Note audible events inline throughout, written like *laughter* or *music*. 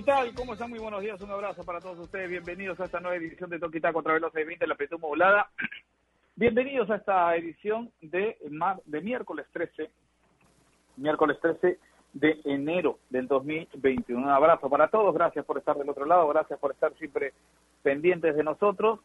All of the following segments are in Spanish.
¿Qué tal? ¿Cómo están? Muy buenos días. Un abrazo para todos ustedes. Bienvenidos a esta nueva edición de Toquita contra Veloz de 20 la Petu Modulada. *clears throat* Bienvenidos a esta edición de, de miércoles 13, miércoles 13 de enero del 2021. Un abrazo para todos. Gracias por estar del otro lado. Gracias por estar siempre pendientes de nosotros.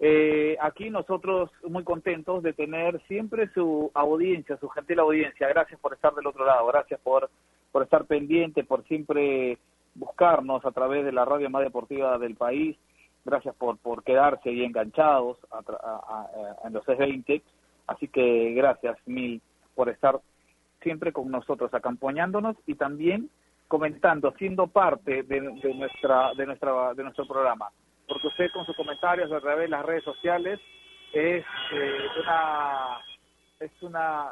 Eh, aquí nosotros muy contentos de tener siempre su audiencia, su gentil audiencia. Gracias por estar del otro lado. Gracias por, por estar pendiente, por siempre buscarnos a través de la radio más deportiva del país. Gracias por, por quedarse ahí enganchados en los S20. Así que gracias mil por estar siempre con nosotros, acompañándonos y también comentando, siendo parte de, nuestra, de, nuestra, de nuestro programa. Porque usted con sus comentarios a través de las redes sociales es eh, una es una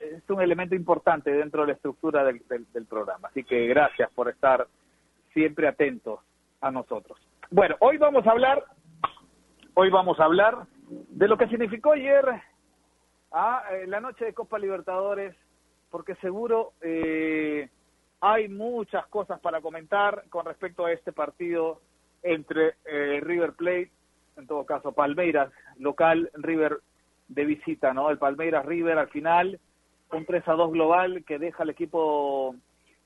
es un elemento importante dentro de la estructura del, del, programa. Así que gracias por estar siempre atentos a nosotros. Bueno, hoy vamos a hablar, hoy vamos a hablar de lo que significó ayer a eh, la noche de Copa Libertadores, porque seguro eh, hay muchas cosas para comentar con respecto a este partido entre eh, River Plate, en todo caso Palmeiras local, River de visita, ¿no? El Palmeiras River al final un 3 a 2 global que deja al equipo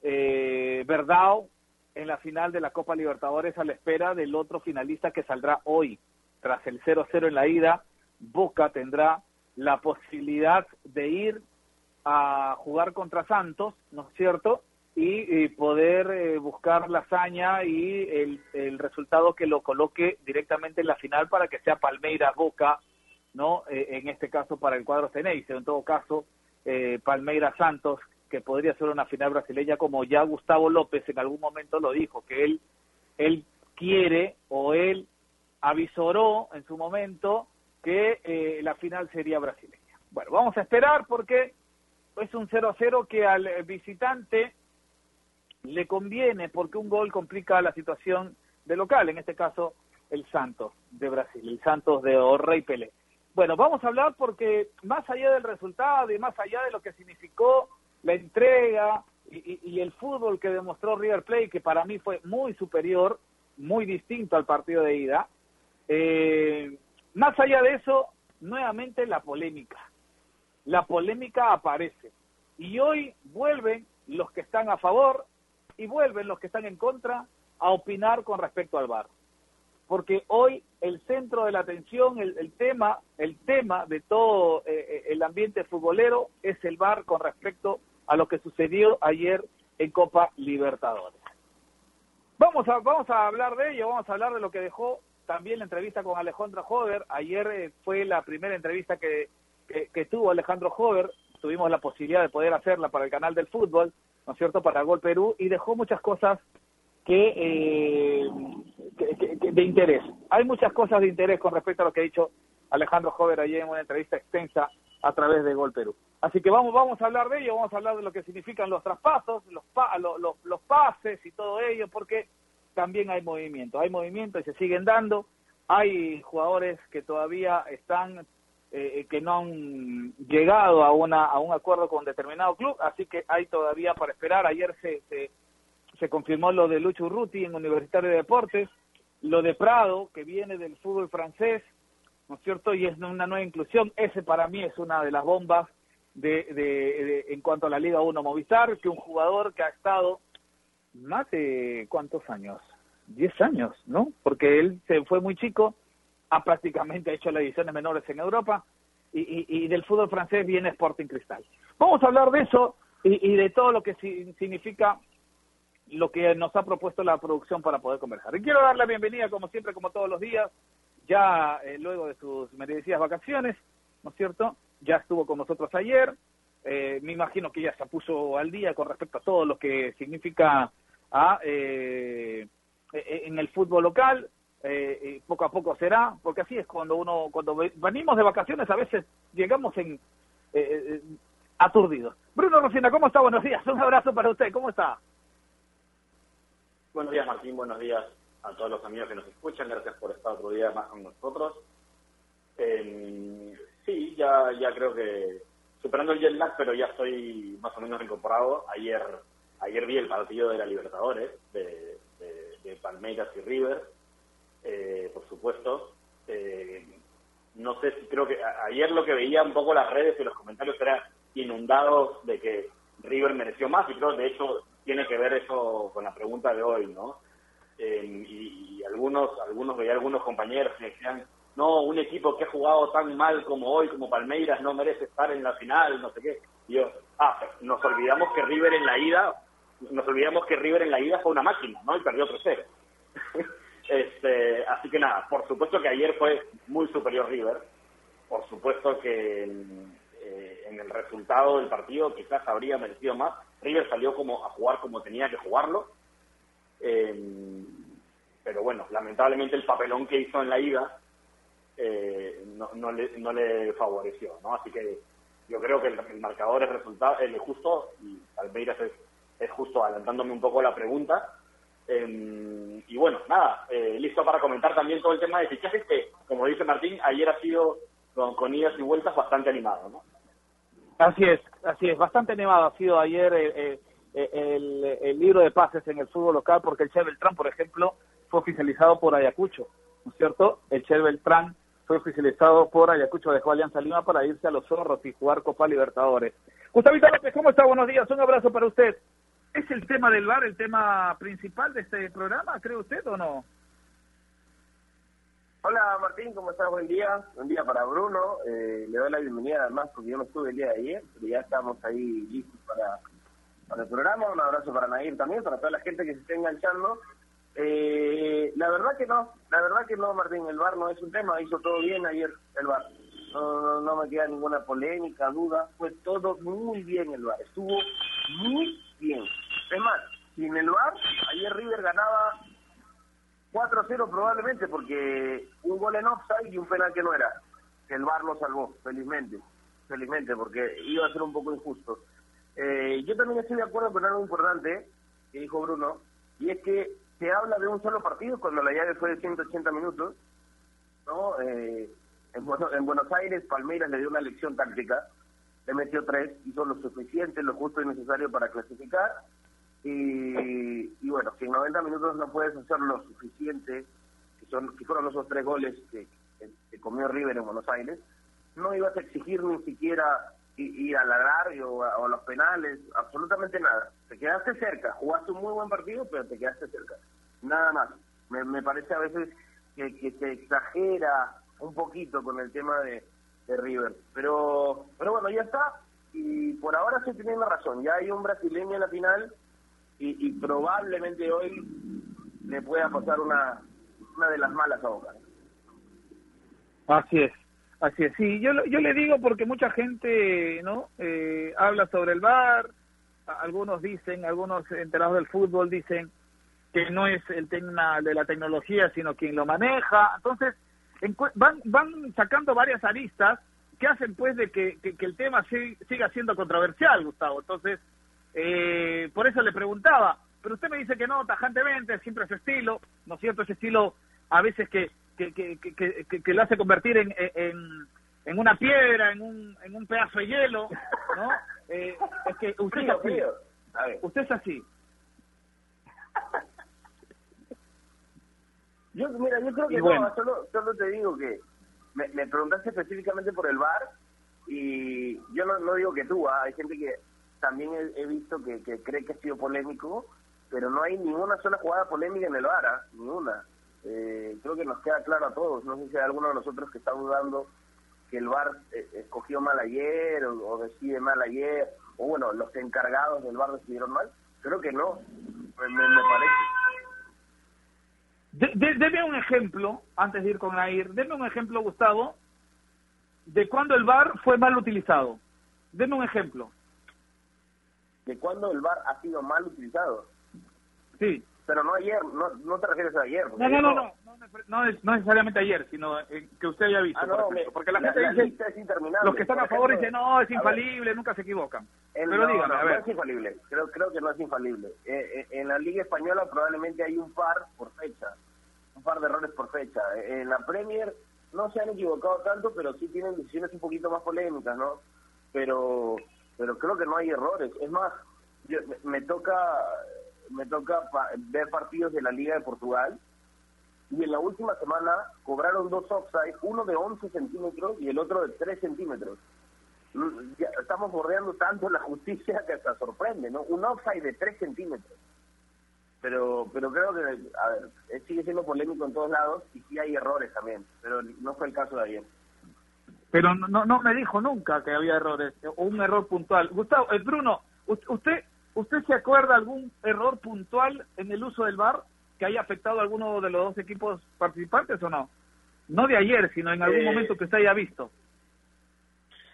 eh, Verdao en la final de la Copa Libertadores a la espera del otro finalista que saldrá hoy. Tras el 0-0 en la ida, Boca tendrá la posibilidad de ir a jugar contra Santos, ¿no es cierto? Y, poder eh, buscar la hazaña y el, el, resultado que lo coloque directamente en la final para que sea Palmeiras Boca, ¿no? Eh, en este caso para el cuadro Ceneice, en todo caso eh, Palmeiras Santos, que podría ser una final brasileña, como ya Gustavo López en algún momento lo dijo, que él, él quiere o él avisoró en su momento que eh, la final sería brasileña. Bueno, vamos a esperar porque es un 0-0 que al visitante le conviene porque un gol complica la situación de local, en este caso el Santos de Brasil, el Santos de Orrey Pelé. Bueno, vamos a hablar porque más allá del resultado y más allá de lo que significó la entrega y, el fútbol que demostró River Plate, que para mí fue muy superior, muy distinto al partido de ida, eh, más allá de eso, nuevamente la polémica. La polémica aparece. Y hoy vuelven los que están a favor y vuelven los que están en contra a opinar con respecto al VAR porque hoy el centro de la atención, el, tema, el tema de todo eh, eh, el ambiente futbolero es el VAR con respecto a lo que sucedió ayer en Copa Libertadores. Vamos a, vamos a hablar de ello, vamos a hablar de lo que dejó también la entrevista con Alejandro Hover. Ayer eh, fue la primera entrevista que, que, tuvo Alejandro Hover, tuvimos la posibilidad de poder hacerla para el canal del fútbol, ¿no es cierto?, para Gol Perú, y dejó muchas cosas que, de interés. Hay muchas cosas de interés con respecto a lo que ha dicho Alejandro Jover ayer en una entrevista extensa a través de Gol Perú. Así que vamos, vamos a hablar de ello, vamos a hablar de lo que significan los traspasos, los, los, los, pases y todo ello, porque también hay movimiento, hay movimiento y se siguen dando. Hay jugadores que todavía están, eh, eh, que no han llegado a, una, a un acuerdo con determinado club, así que hay todavía para esperar. Ayer se, se, se confirmó lo de Lucho Urruti en Universitario de Deportes, lo de Prado, que viene del fútbol francés, ¿no es cierto? Y es una nueva inclusión. Ese para mí es una de las bombas de, de, en cuanto a la Liga 1 Movistar, que un jugador que ha estado más de cuántos años, 10 años, ¿no? Porque él se fue muy chico, ha prácticamente hecho las ediciones menores en Europa y, y, del fútbol francés viene Sporting Cristal. Vamos a hablar de eso y, y de todo lo que significa lo que nos ha propuesto la producción para poder conversar. Y quiero dar la bienvenida, como siempre, como todos los días, ya eh, luego de sus merecidas vacaciones, ¿no es cierto? Ya estuvo con nosotros ayer, eh, me imagino que ya se puso al día con respecto a todo lo que significa a, ah, eh, e, en el fútbol local, poco a poco será, porque así es cuando uno, cuando venimos de vacaciones a veces llegamos en aturdidos. Bruno Rocina, ¿cómo está? Buenos días, *laughs* un abrazo para usted, ¿cómo está? Buenos días, Martín. Buenos días a todos los amigos que nos escuchan. Gracias por estar otro día más con nosotros. Eh, sí, ya, ya creo que superando el jet lag, pero ya estoy más o menos incorporado. Ayer ayer vi el partido de la Libertadores, de, de, Palmeiras y River, eh, por supuesto. Eh, no sé si creo que ayer lo que veía un poco las redes y los comentarios eran inundados de que River mereció más y creo de hecho tiene que ver eso con la pregunta de hoy, ¿no? Eh, y, algunos algunos veía algunos compañeros que decían no, un equipo que ha jugado tan mal como hoy, como Palmeiras, no merece estar en la final, no sé qué. Y yo, ah, nos olvidamos que River en la ida, nos olvidamos que River en la ida fue una máquina, ¿no? Y perdió 3-0. *laughs* este, así que nada, por supuesto que ayer fue muy superior River. Por supuesto que eh, en el resultado del partido quizás habría merecido más. River salió como a jugar como tenía que jugarlo. Eh, pero bueno, lamentablemente el papelón que hizo en la ida eh, no, le, no le favoreció, ¿no? Así que yo creo que el, marcador es resultado, el justo y Almeiras es, justo adelantándome un poco la pregunta. Em, y bueno, nada, eh, listo para comentar también todo el tema de fichajes que, como dice Martín, ayer ha sido con, idas y vueltas bastante animado, ¿no? Así es, así es, bastante animado ha sido ayer eh, el, el, libro de pases en el fútbol local porque el Che Beltrán, por ejemplo, fue oficializado por Ayacucho, ¿no es cierto? El Che Beltrán fue oficializado por Ayacucho, dejó Alianza Lima para irse a los Zorros y jugar Copa Libertadores. Gustavito López, ¿cómo está? Buenos días, un abrazo para usted. ¿Es el tema del bar el tema principal de este programa, cree usted o no? Hola Martín, ¿cómo estás? Buen día. Buen día para Bruno. Eh, le doy la bienvenida además porque yo no estuve el día de ayer, pero ya estamos ahí listos para, para el programa. Un abrazo para Nair también, para toda la gente que se esté enganchando. Eh, la verdad que no, la verdad que no, Martín, el VAR no es un tema, hizo todo bien ayer el VAR. No, no, me queda ninguna polémica, duda, fue todo muy bien el VAR, estuvo muy bien. Es más, sin el VAR, ayer River ganaba 4-0 probablemente porque un gol en offside y un penal que no era. El VAR lo salvó, felizmente, felizmente, porque iba a ser un poco injusto. Eh, yo también estoy de acuerdo con algo importante que dijo Bruno, y es que se habla de un solo partido cuando la llave fue de 180 minutos, ¿no? Eh, en, Buenos Aires, Palmeiras le dio una lección táctica, le metió tres, hizo lo suficiente, lo justo y necesario para clasificar, y, bueno, si en 90 minutos no puedes hacer lo suficiente, que, son, que fueron esos tres goles que, que, comió River en Buenos Aires, no ibas a exigir ni siquiera ir a ladrar o, o los penales, absolutamente nada. Te quedaste cerca, jugaste un muy buen partido, pero te quedaste cerca. Nada más. Me, me parece a veces que, que se exagera un poquito con el tema de, de River. Pero, pero bueno, ya está. Y por ahora se tiene razón. Ya hay un brasileño en la final y, y probablemente hoy le pueda pasar una, una de las malas a Boca. Así es. Así es, sí, yo, yo le digo porque mucha gente no eh, habla sobre el bar, algunos dicen, algunos enterados del fútbol dicen que no es el tema de la tecnología, sino quien lo maneja. Entonces, van, van sacando varias aristas que hacen pues de que, que, el tema siga siendo controversial, Gustavo. Entonces, eh, por eso le preguntaba, pero usted me dice que no, tajantemente, siempre ese estilo, ¿no es cierto? Ese estilo a veces que que, que, que, que, lo hace convertir en, en, en, una piedra, en un, en un pedazo de hielo, ¿no? Eh, es que usted es así. Usted es así. Yo, mira, yo creo que no, solo, solo te digo que me, me, preguntaste específicamente por el bar y yo no, no digo que tú, ¿ah? hay gente que también he, visto que, cree que ha sido polémico, pero no hay ninguna sola jugada polémica en el bar, ¿ah? ninguna eh, creo que nos queda claro a todos. No sé si hay alguno de nosotros que está dudando que el VAR eh, escogió mal ayer o, decide mal ayer, o bueno, los encargados del VAR decidieron mal. Creo que no, me, parece. De, deme un ejemplo, antes de ir con Air, deme un ejemplo, Gustavo, de cuando el VAR fue mal utilizado. Deme un ejemplo. ¿De cuándo el VAR ha sido mal utilizado? Sí. Pero no ayer, no, no te refieres a ayer. No, no, no, no, no, no, necesariamente ayer, sino eh, que usted haya visto. Ah, porque la, gente dice, es interminable. los que están a favor dicen, no, es infalible, nunca se equivocan. Pero dígame, a ver. No es infalible, creo, creo que no es infalible. Eh, eh, en la Liga Española probablemente hay un par por fecha, un par de errores por fecha. En la Premier no se han equivocado tanto, pero sí tienen decisiones un poquito más polémicas, ¿no? pero pero creo que no hay errores. Es más, me toca me toca ver partidos de la Liga de Portugal y en la última semana cobraron dos offside, uno de 11 centímetros y el otro de 3 centímetros. Mm, estamos bordeando tanto la justicia que hasta sorprende, ¿no? Un offside de 3 centímetros. Pero pero creo que, a ver, sigue siendo polémico en todos lados y sí hay errores también, pero no fue el caso de ayer. Pero no no me dijo nunca que había errores, o un error puntual. Gustavo, eh, Bruno, usted ¿Usted se acuerda algún error puntual en el uso del VAR que haya afectado a alguno de los dos equipos participantes o no? No de ayer, sino en algún eh, momento que usted haya visto.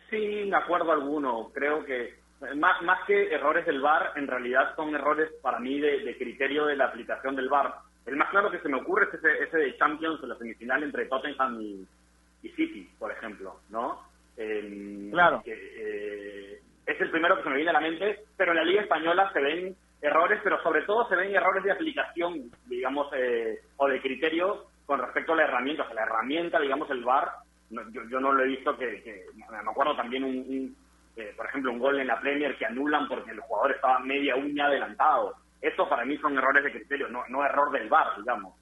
Sí, me acuerdo alguno. Creo que más, más que errores del VAR, en realidad son errores para mí de, criterio de la aplicación del VAR. El más claro que se me ocurre es ese, ese de Champions la semifinal entre Tottenham y, City, por ejemplo, ¿no? claro. Que, eh, es el primero que se me viene a la mente, pero en la Liga Española se ven errores, pero sobre todo se ven errores de aplicación, digamos, eh, o de criterio con respecto a la herramienta. O sea, la herramienta, digamos, el VAR, yo, no lo he visto que, me acuerdo también un, eh, por ejemplo, un gol en la Premier que anulan porque el jugador estaba media uña adelantado. Eso para mí son errores de criterio, no, no error del VAR, digamos.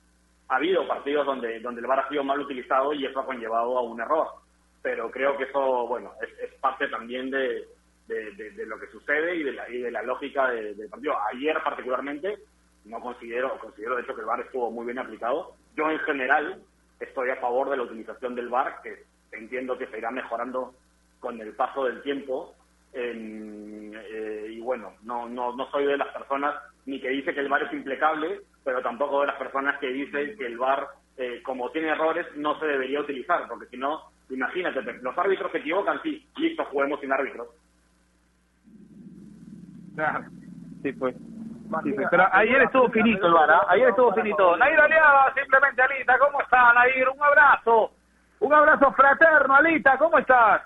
Ha habido partidos donde, donde el VAR ha sido mal utilizado y eso ha conllevado a un error. Pero creo que eso, bueno, es parte también de, de, lo que sucede y de la, y de la lógica del partido. Ayer particularmente no considero, considero de hecho que el VAR estuvo muy bien aplicado. Yo en general estoy a favor de la utilización del VAR, que entiendo que se irá mejorando con el paso del tiempo. Eh, y bueno, no, no, no soy de las personas ni que dice que el VAR es impecable, pero tampoco de las personas que dicen que el VAR, eh, como tiene errores, no se debería utilizar, porque si no, imagínate, los árbitros se equivocan, sí, listo, juguemos sin árbitros. Sí, pues. Pero ayer estuvo finito el bar, ¿ah? ayer estuvo finito. Nair Aliada, simplemente Alita, ¿cómo está Nair? Un abrazo, un abrazo fraterno, Alita, ¿cómo estás?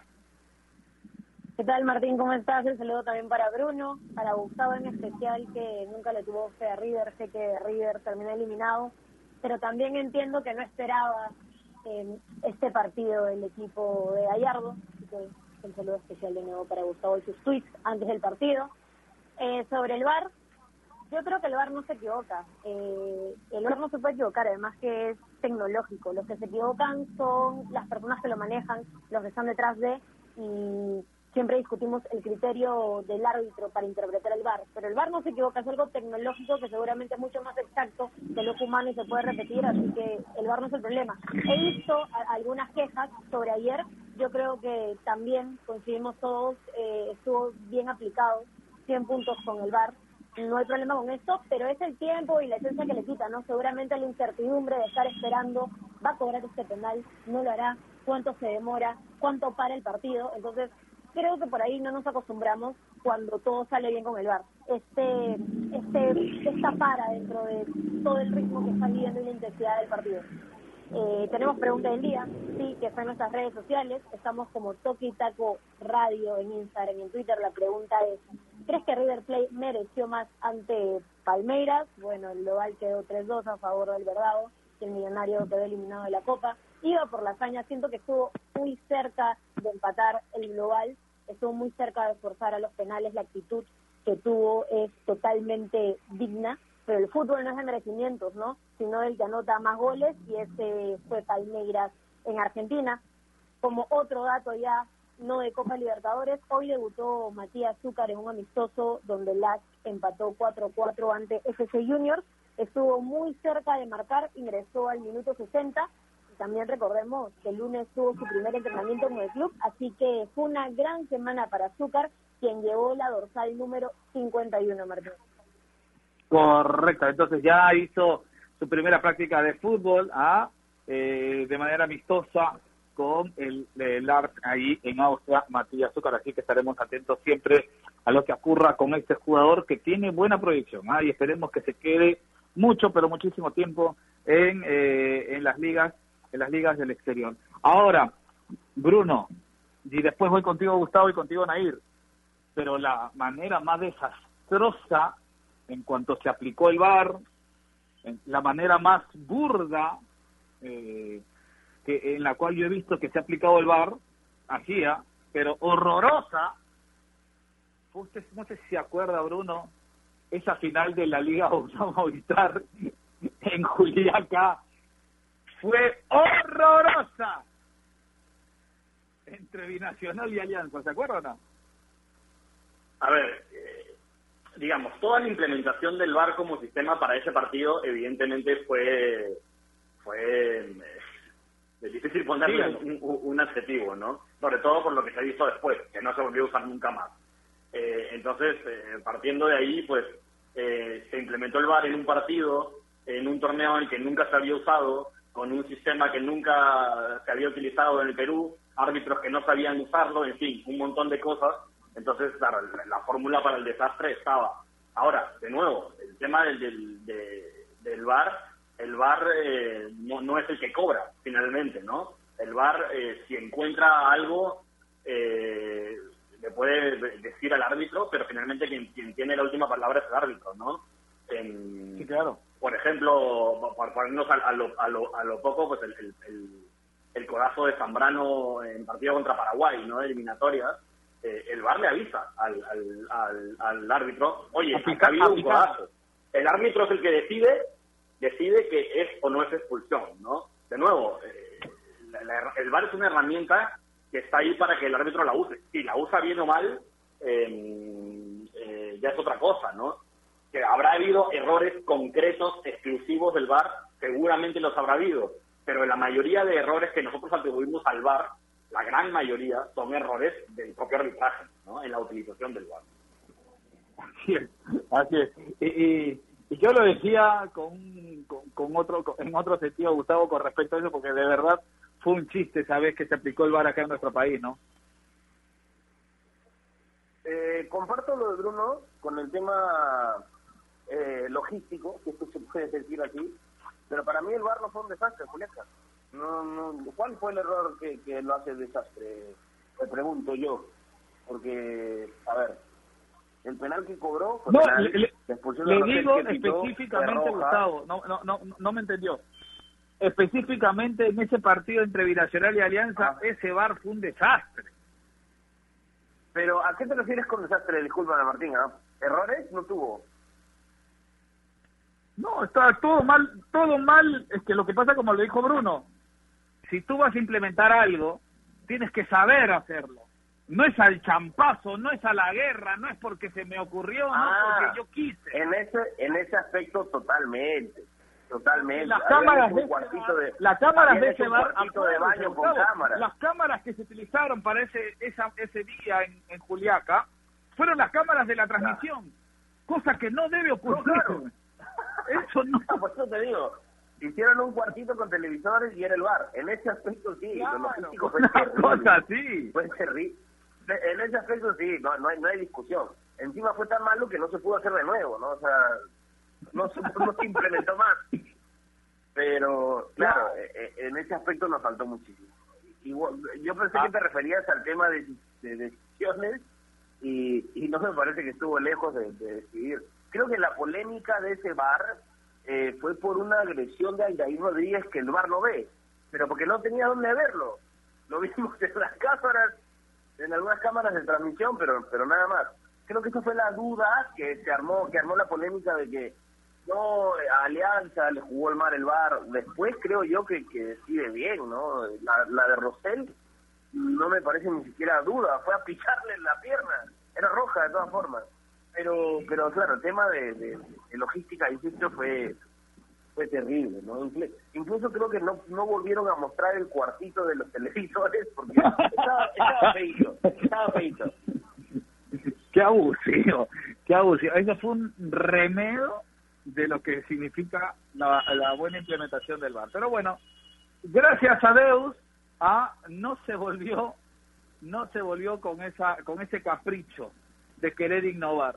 ¿Qué tal Martín? ¿Cómo estás? El saludo también para Bruno, para Gustavo en especial, que nunca le tuvo fe a River, sé que River terminó eliminado, pero también entiendo que no esperaba eh, este partido el equipo de Gallardo, así que el saludo especial de nuevo para Gustavo y sus tweets antes del partido. Eh, sobre el bar, yo creo que el bar no se equivoca. Eh, el bar no se puede equivocar, además que es tecnológico. Los que se equivocan son las personas que lo manejan, los que están detrás de, y siempre discutimos el criterio del árbitro para interpretar el bar. Pero el bar no se equivoca, es algo tecnológico que seguramente es mucho más exacto de lo humano y se puede repetir, así que el bar no es el problema. He visto algunas quejas sobre ayer, yo creo que también coincidimos todos, eh, estuvo bien aplicado 100 puntos con el VAR. No hay problema con esto, pero es el tiempo y la esencia que le quita, ¿no? Seguramente la incertidumbre de estar esperando, va a cobrar este penal, no lo hará, cuánto se demora, cuánto para el partido. Entonces, creo que por ahí no nos acostumbramos cuando todo sale bien con el VAR. Este, este, esta para dentro de todo el ritmo que está viviendo y la intensidad del partido. Eh, tenemos pregunta del día, sí, que está en nuestras redes sociales. Estamos como Toki Taco Radio en Instagram y en Twitter. La pregunta es, ¿crees que River Plate mereció más ante Palmeiras? Bueno, el global quedó 3-2 a favor del Verdado, el millonario quedó eliminado de la Copa. Iba por la hazaña, siento que estuvo muy cerca de empatar el global, estuvo muy cerca de forzar a los penales. La actitud que tuvo es totalmente digna pero el fútbol no es de merecimientos, ¿no? Sino el que anota más goles y ese fue Palmeiras en Argentina. Como otro dato ya no de Copa Libertadores, hoy debutó Matías Zúcar en un amistoso donde LAC empató 4-4 ante FC Juniors. Estuvo muy cerca de marcar, ingresó al minuto 60. También recordemos que el lunes tuvo su primer entrenamiento en el club, así que fue una gran semana para Zúcar, quien llevó la dorsal número 51, Martín. Correcto, entonces ya hizo su primera práctica de fútbol ¿ah? eh, de manera amistosa con el, el ahí en Austria, Matías Azúcar, así que estaremos atentos siempre a lo que ocurra con este jugador que tiene buena proyección ¿ah? y esperemos que se quede mucho, pero muchísimo tiempo en, eh, en las ligas en las ligas del exterior. Ahora, Bruno, y después voy contigo Gustavo y contigo Nair, pero la manera más desastrosa en cuanto se aplicó el VAR, la manera más burda eh, que en la cual yo he visto que se ha aplicado el VAR, hacía, pero horrorosa. No sé si se acuerda, Bruno, esa final de la Liga *laughs* Movistar en Juliaca fue horrorosa entre Binacional y Alianza, ¿se acuerda o no? A ver, eh, digamos, toda la implementación del VAR como sistema para ese partido evidentemente fue fue eh, difícil ponerle un, adjetivo, ¿no? Sobre todo por lo que se ha visto después, que no se volvió a usar nunca más. Eh, entonces, partiendo de ahí, pues se implementó el VAR en un partido, en un torneo en el que nunca se había usado, con un sistema que nunca se había utilizado en el Perú, árbitros que no sabían usarlo, en fin, un montón de cosas entonces, claro, la, fórmula para el desastre estaba. Ahora, de nuevo, el tema del, del, VAR, el VAR eh, no, es el que cobra finalmente, ¿no? El VAR, eh, si encuentra algo, eh, le puede decir al árbitro, pero finalmente quien, tiene la última palabra es el árbitro, ¿no? sí, claro. Por ejemplo, para ponernos a, lo, a, lo, a lo poco, pues el, el, el, codazo de Zambrano en partido contra Paraguay, ¿no? Eliminatorias eh, el VAR le avisa al, al, al, árbitro, oye, ha habido un codazo. El árbitro es el que decide, decide que es o no es expulsión, ¿no? De nuevo, eh, el VAR es una herramienta que está ahí para que el árbitro la use. Si la usa bien o mal, eh, ya es otra cosa, ¿no? Que habrá habido errores concretos, exclusivos del VAR, seguramente los habrá habido, pero la mayoría de errores que nosotros atribuimos al VAR la gran mayoría son errores del propio arbitraje, ¿no? En la utilización del VAR. Así es, así es. Y, yo lo decía con, con, otro, en otro sentido, Gustavo, con respecto a eso, porque de verdad fue un chiste sabes que se aplicó el VAR acá en nuestro país, ¿no? Eh, comparto lo de Bruno con el tema eh, logístico, que esto se puede decir aquí, pero para mí el VAR no fue un desastre, Julieta. No, no, ¿Cuál fue el error que, que lo hace desastre? Me pregunto yo. Porque, a ver, el penal que cobró. no, le, digo específicamente, Gustavo, no, no, no, no me entendió. Específicamente en ese partido entre Binacional y Alianza, ah. ese bar fue un desastre. Pero, ¿a qué te refieres con desastre? Disculpa, Martín, ¿ah? ¿errores no tuvo? No, está todo mal, todo mal, es que lo que pasa como lo dijo Bruno, si tú vas a implementar algo, tienes que saber hacerlo. No es al champazo, no es a la guerra, no es porque se me ocurrió, no ah, porque yo quise. En ese, en ese aspecto totalmente, totalmente. Las cámaras de, las cámaras de ese bar, de baño con cámaras. Las cámaras que se utilizaron para ese esa, ese día en, en Juliaca fueron las cámaras de la transmisión, cosa que no debe ocurrir. Eso no. *laughs* Por eso te digo, hicieron un cuartito con televisores y era el bar. En ese aspecto sí, fue cosa sí. Fue terrible. En ese aspecto sí, no, no, hay, no hay discusión. Encima fue tan malo que no se pudo hacer de nuevo, ¿no? O sea, no se, no se implementó más. Pero, claro, e, e, en ese aspecto nos faltó muchísimo. Y, yo pensé que ah. te referías al tema de, decisiones y, y no me parece que estuvo lejos de, de decidir. Creo que la polémica de ese bar eh, fue por una agresión de Aldair Rodríguez que el bar no ve, pero porque no tenía dónde verlo. Lo *laughs* vimos en las cámaras, en algunas cámaras de transmisión, pero pero nada más. Creo que esa fue la duda que se armó, que armó la polémica de que no, Alianza le jugó el mar el bar. Después creo yo que, que decide bien, ¿no? La, la de Rosell no me parece ni siquiera duda, fue a picharle en la pierna. Era roja de todas formas pero pero claro el tema de, de, logística insisto fue fue terrible no incluso creo que no no volvieron a mostrar el cuartito de los televisores porque *laughs* estaba, estaba feito estaba feito qué abusivo qué abusivo eso fue un remedio de lo que significa la, la buena implementación del bar. Pero bueno gracias a Deus a no se volvió no se volvió con esa con ese capricho de querer innovar.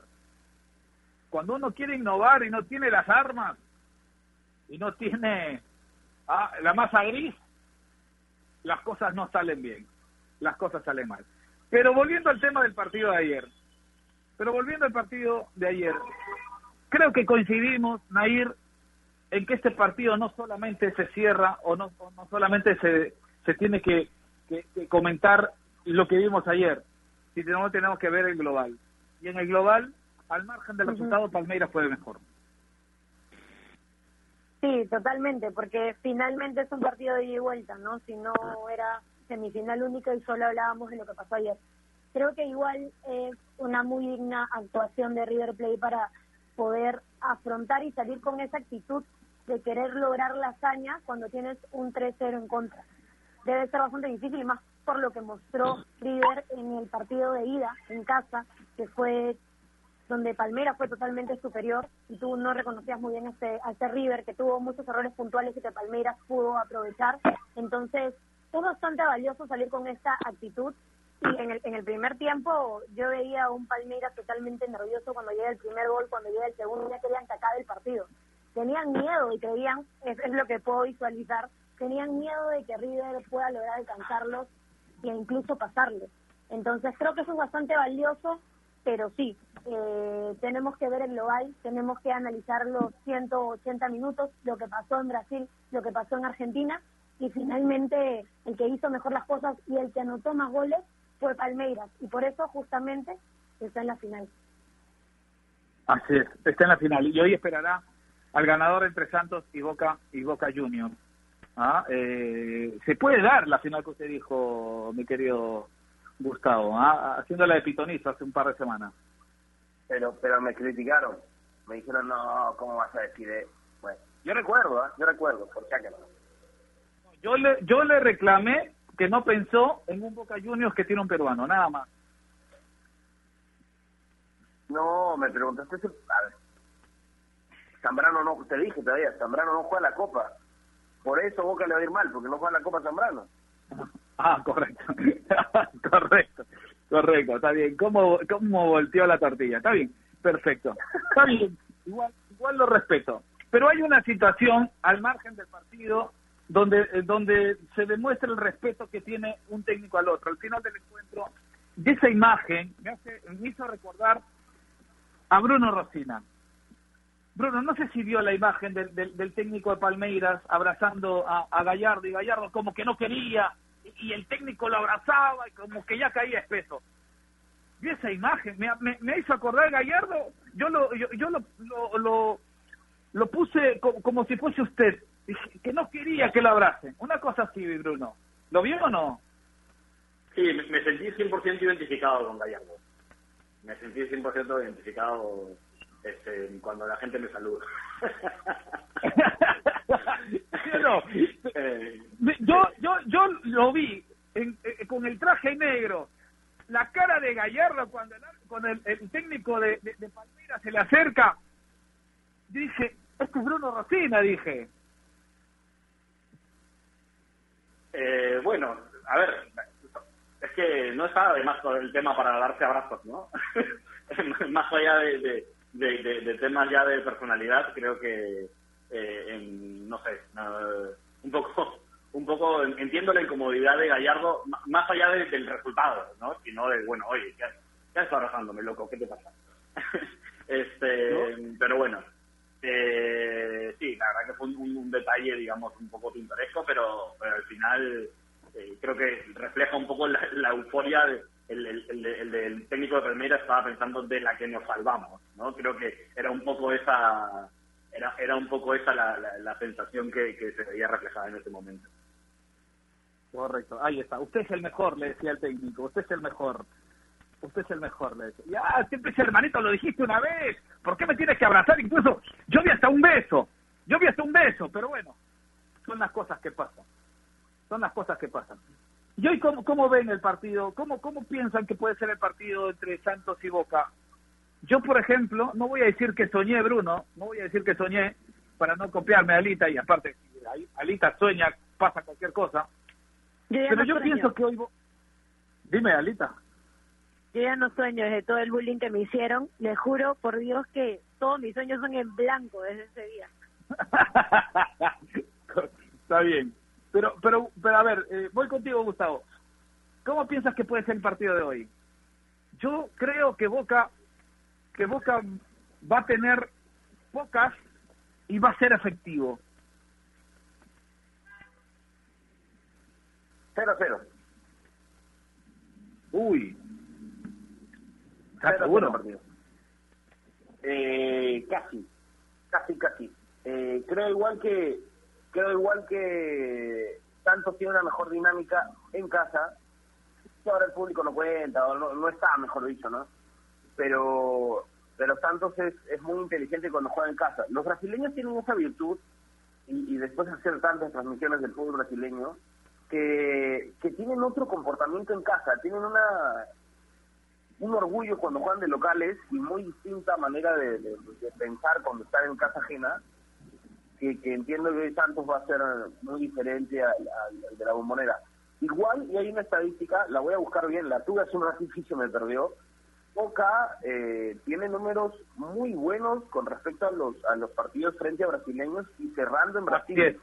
Cuando uno quiere innovar y no tiene las armas y no tiene ah, la masa gris, las cosas no salen bien, las cosas salen mal. Pero volviendo al tema del partido de ayer, pero volviendo al partido de ayer, creo que coincidimos, Nair, en que este partido no solamente se cierra o no, no solamente se, se tiene que, que comentar lo que vimos ayer, si no tenemos que ver el global. Y en el global, al margen del resultado, Palmeiras fue mejor. Sí, totalmente, porque finalmente es un partido de ida y vuelta, ¿no? Si no era semifinal única y solo hablábamos de lo que pasó ayer. Creo que igual es una muy digna actuación de River Plate para poder afrontar y salir con esa actitud de querer lograr la hazaña cuando tienes un 3-0 en contra. Debe ser bastante difícil y más por lo que mostró River en el partido de ida en casa, que fue donde Palmera fue totalmente superior y tú no reconocías muy bien este, a este River que tuvo muchos errores puntuales y que Palmeiras pudo aprovechar. Entonces, es bastante valioso salir con esta actitud y en el, en el primer tiempo yo veía a un Palmeiras totalmente nervioso cuando llega el primer gol, cuando llega el segundo, ya querían sacar el partido. Tenían miedo y creían, es, lo que puedo visualizar, tenían miedo de que River pueda lograr alcanzarlos e incluso pasarles. Entonces creo que eso es bastante valioso pero sí, eh, tenemos que ver el global, tenemos que analizar los 180 minutos, lo que pasó en Brasil, lo que pasó en Argentina, y finalmente el que hizo mejor las cosas y el que anotó más goles fue Palmeiras, y por eso justamente está en la final. Así es, está en la final, y hoy esperará al ganador entre Santos y Boca y Boca Juniors. ¿Ah? Eh, se puede dar la final que usted dijo, mi querido Gustavo, ¿ah? haciendo la de pitonizo hace un par de semanas. Pero pero me criticaron. Me dijeron, no, ¿cómo vas a decir eso? Bueno, yo recuerdo, ¿eh? yo recuerdo, por no. Yo le, yo le reclamé que no pensó en un Boca Juniors que tiene un peruano, nada más. No, me preguntaste, a ver, Zambrano no, te dije todavía, Zambrano no juega la Copa. Por eso Boca le va a ir mal, porque no juega la Copa Zambrano. *laughs* Ah, correcto. *laughs* correcto. Correcto, está bien. ¿Cómo, ¿Cómo volteó la tortilla? Está bien, perfecto. Está bien, igual, igual lo respeto. Pero hay una situación al margen del partido donde, eh, donde se demuestra el respeto que tiene un técnico al otro. Al final del encuentro, de esa imagen me, hace, me hizo recordar a Bruno Rosina. Bruno, no sé si vio la imagen del, del, técnico de Palmeiras abrazando a, a Gallardo y Gallardo como que no quería y el técnico lo abrazaba y como que ya caía espeso. Vi esa imagen, me, me, hizo acordar Gallardo, yo lo, yo, yo lo, lo, lo, puse como, si fuese usted, que no quería que lo abrace Una cosa así, Bruno. ¿Lo vio o no? Sí, me, sentí 100% identificado con Gallardo. Me sentí 100% identificado este, cuando la gente me saluda. *laughs* Eh, yo, yo, yo lo vi en, eh, con el traje negro, la cara de Gallardo cuando el, el, técnico de, de, Palmeiras se le acerca. Dije, este es Bruno Rosina, dije. Eh, bueno, a ver, es que no está además el tema para darse abrazos, ¿no? *laughs* más allá de, de, de, temas ya de personalidad, creo que, eh, no sé, un poco un poco entiendo la incomodidad de Gallardo, más allá del resultado, ¿no? Sino de, bueno, oye, ya, ya está abrazándome, loco, ¿qué te pasa? *laughs* este, pero bueno, eh, sí, la verdad que fue un, detalle, digamos, un poco pintoresco, pero, pero al final eh, creo que refleja un poco la, euforia de, el, el, el, técnico de Palmeiras estaba pensando de la que nos salvamos, ¿no? Creo que era un poco esa era, era un poco esa la, la, sensación que, que, se veía reflejada en ese momento. Correcto, ahí está. Usted es el mejor, le decía el técnico. Usted es el mejor. Usted es el mejor, le decía. Ya, siempre ese hermanito, lo dijiste una vez. ¿Por qué me tienes que abrazar? Incluso yo vi hasta un beso. Yo vi hasta un beso, pero bueno, son las cosas que pasan. Son las cosas que pasan. ¿Y hoy cómo, cómo ven el partido? ¿Cómo, ¿Cómo piensan que puede ser el partido entre Santos y Boca? Yo, por ejemplo, no voy a decir que soñé, Bruno, no voy a decir que soñé para no copiarme a Alita, y aparte, Alita sueña, pasa cualquier cosa. pero yo pienso que hoy... Dime, Alita. Yo ya no sueño desde todo el bullying que me hicieron. Le juro por Dios que todos mis sueños son en blanco desde ese día. *laughs* Está bien. Pero, pero, pero a ver, eh, voy contigo, Gustavo. ¿Cómo piensas que puede ser el partido de hoy? Yo creo que Boca, que Boca va a tener pocas y va a ser efectivo. 0 cero. Uy. ¿Estás seguro? Partido. Eh, casi, casi, casi. Eh, creo igual que creo igual que Santos tiene una mejor dinámica en casa. ahora el público no cuenta, o no, está, mejor dicho, ¿no? Pero pero Santos es, es muy inteligente cuando juega en casa. Los brasileños tienen esa virtud, y, y después de hacer tantas transmisiones del fútbol brasileño, que tienen otro comportamiento en casa, tienen una un orgullo cuando juegan de locales y muy distinta manera de, pensar cuando están en casa ajena, que, que, entiendo que Santos va a ser muy diferente al, de la bombonera. Igual, y hay una estadística, la voy a buscar bien, la tuve hace un ratito y se me perdió, Boca eh, tiene números muy buenos con respecto a los a los partidos frente a brasileños y cerrando en Brasil.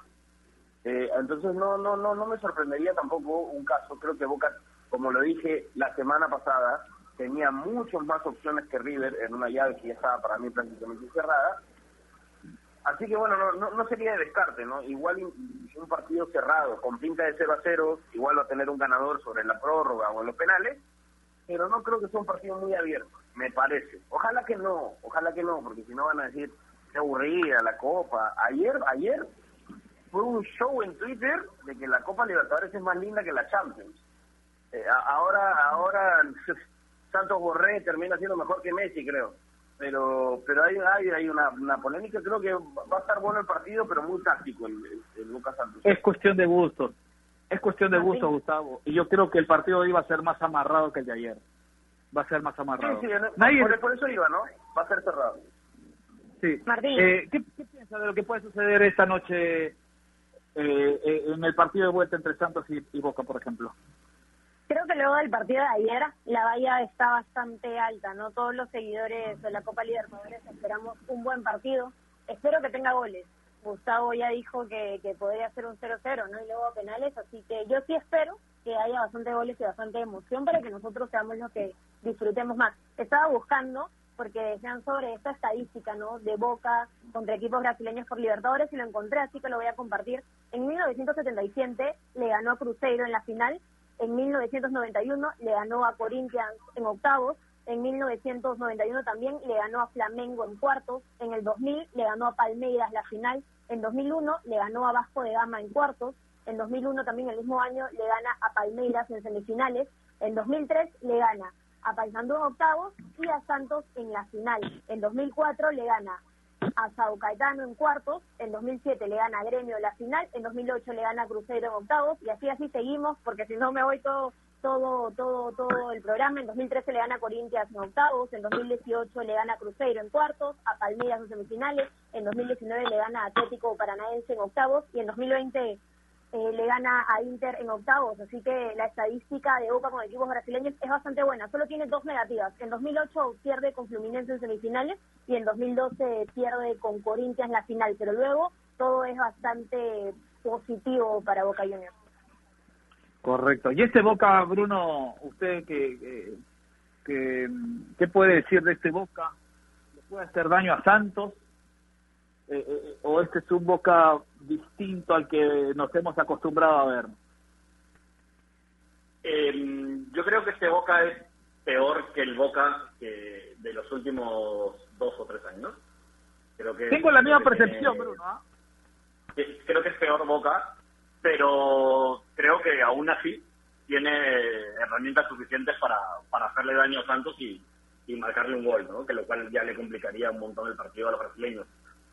Eh, entonces no no no no me sorprendería tampoco un caso. Creo que Boca, como lo dije la semana pasada, tenía muchas más opciones que River en una llave que ya estaba para mí prácticamente cerrada. Así que bueno, no, no, sería de descarte, ¿no? Igual un partido cerrado, con pinta de 0 a 0, igual va a tener un ganador sobre la prórroga o en los penales, pero no creo que sea un partido muy abierto, me parece. Ojalá que no, ojalá que no, porque si no van a decir, qué aburrida la Copa. Ayer, ayer fue un show en Twitter de que la Copa Libertadores es más linda que la Champions. Eh, ahora, ahora *laughs* Santos Borré termina siendo mejor que Messi, creo. Pero pero hay hay, hay una, una polémica, creo que va a estar bueno el partido, pero muy táctico el, el Lucas Santos. Es cuestión de gustos. Es cuestión de gusto, Gustavo. Y yo creo que el partido hoy va a ser más amarrado que el de ayer. Va a ser más amarrado. Sí, sí, por, eso iba, ¿no? Va a ser cerrado. Sí. Martín. Eh, ¿qué, piensas de lo que puede suceder esta noche eh, eh, en el partido de vuelta entre Santos y, Boca, por ejemplo? Creo que luego del partido de ayer la valla está bastante alta, ¿no? Todos los seguidores de la Copa Libertadores esperamos un buen partido. Espero que tenga goles. Gustavo ya dijo que, que podría ser un 0-0, ¿no? Y luego penales, así que yo sí espero que haya bastante goles y bastante emoción para que nosotros seamos los que disfrutemos más. Estaba buscando, porque decían sobre esta estadística, ¿no? De Boca contra equipos brasileños por Libertadores y lo encontré, así que lo voy a compartir. En 1977 le ganó a Cruzeiro en la final, en 1991 le ganó a Corinthians en octavos, en 1991 también le ganó a Flamengo en cuartos, en el 2000 le ganó a Palmeiras la final, en 2001 le ganó a Vasco de Gama en cuartos, en 2001 también el mismo año le gana a Palmeiras en semifinales, en 2003 le gana a Paysandú en octavos y a Santos en la final. En 2004 le gana a Sao Caetano en cuartos, en 2007 le gana Gremio la final, en 2008 le gana a Cruzeiro en octavos y así así seguimos porque si no me voy todo todo todo todo el programa. En 2013 le gana Corinthians en octavos, en 2018 le gana Cruzeiro en cuartos, a Palmeiras en semifinales, en 2019 le gana Atlético Paranaense en octavos y en 2020 eh, le gana a Inter en octavos, así que la estadística de Boca con equipos brasileños es bastante buena, solo tiene dos negativas. En 2008 pierde con Fluminense en semifinales y en 2012 pierde con Corinthians la final, pero luego todo es bastante positivo para Boca Juniors. Correcto. Y este Boca, Bruno, usted que, que, ¿qué puede decir de este Boca? ¿Le puede hacer daño a Santos? Eh, eh, ¿O este es un Boca distinto al que nos hemos acostumbrado a ver? Eh, yo creo que este Boca es peor que el Boca que de los últimos dos o tres años. Creo que Tengo la misma percepción, Bruno. ¿ah? Creo que es peor Boca, pero creo que aún así tiene herramientas suficientes para, para hacerle daño a Santos y, y marcarle un gol, ¿no? que lo cual ya le complicaría un montón el partido a los brasileños.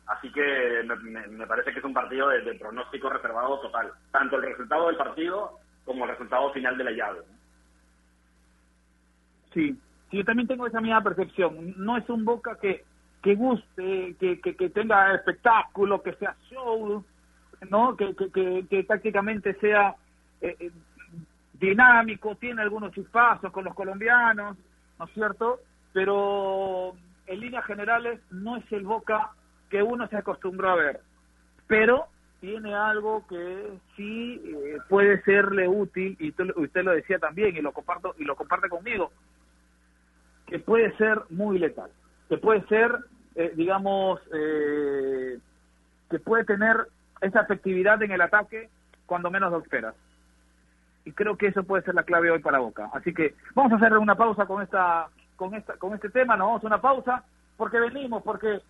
Así que me, parece que es un partido de, pronóstico reservado total, tanto el resultado del partido como el resultado final de la llave. Sí, yo también tengo esa misma percepción. No es un Boca que, que guste, que, que, tenga espectáculo, que sea show, ¿no? Que, que, que, prácticamente sea eh, eh, dinámico, tiene algunos chispazos con los colombianos, ¿no es cierto? Pero en líneas generales no es el Boca que uno se acostumbró a ver, pero tiene algo que sí eh, puede serle útil y usted lo decía también y lo comparto y lo comparte conmigo que puede ser muy letal, que puede ser eh, digamos eh, que puede tener esa efectividad en el ataque cuando menos lo esperas. y creo que eso puede ser la clave hoy para Boca. Así que vamos a hacer una pausa con esta con esta con este tema, nos vamos a una pausa porque venimos, porque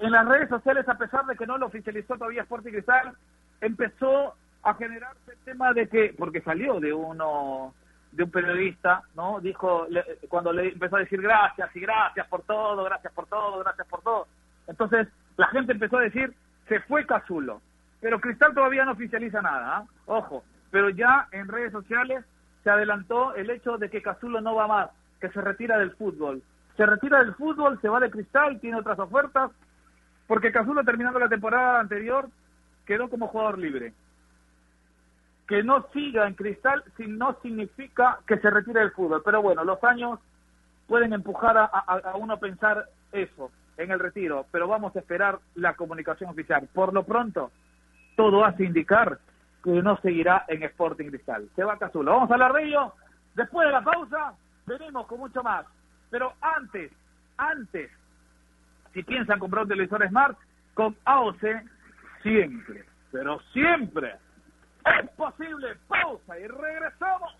en las redes sociales, a pesar de que no lo oficializó todavía Sporting Cristal, empezó a generarse el tema de que, porque salió de uno de un periodista, ¿no? Dijo, cuando le empezó a decir gracias y gracias por todo, gracias por todo, gracias por todo. Entonces, la gente empezó a decir, se fue Cazulo. Pero Cristal todavía no oficializa nada, ¿ah? ojo. Pero ya en redes sociales se adelantó el hecho de que Cazulo no va más, que se retira del fútbol. Se retira del fútbol, se va de Cristal, tiene otras ofertas, porque Cazulo terminando la temporada anterior quedó como jugador libre. Que no siga en Cristal si no significa que se retire del fútbol. Pero bueno, los años pueden empujar a, a uno a pensar eso en el retiro, pero vamos a esperar la comunicación oficial. Por lo pronto, todo hace indicar que no seguirá en Sporting Cristal. Se va Cazulo. Vamos a hablar de ello. Después de la pausa, venimos con mucho más. Pero antes, antes, si piensan comprar un televisor Smart, con AOC, siempre, pero siempre es posible. Pausa y regresamos.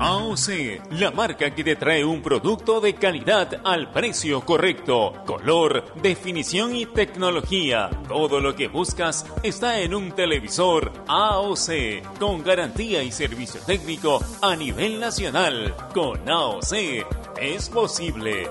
AOC, la marca que te trae un producto de calidad al precio correcto, color, definición y tecnología. Todo lo que buscas está en un televisor AOC, con garantía y servicio técnico a nivel nacional. Con AOC es posible.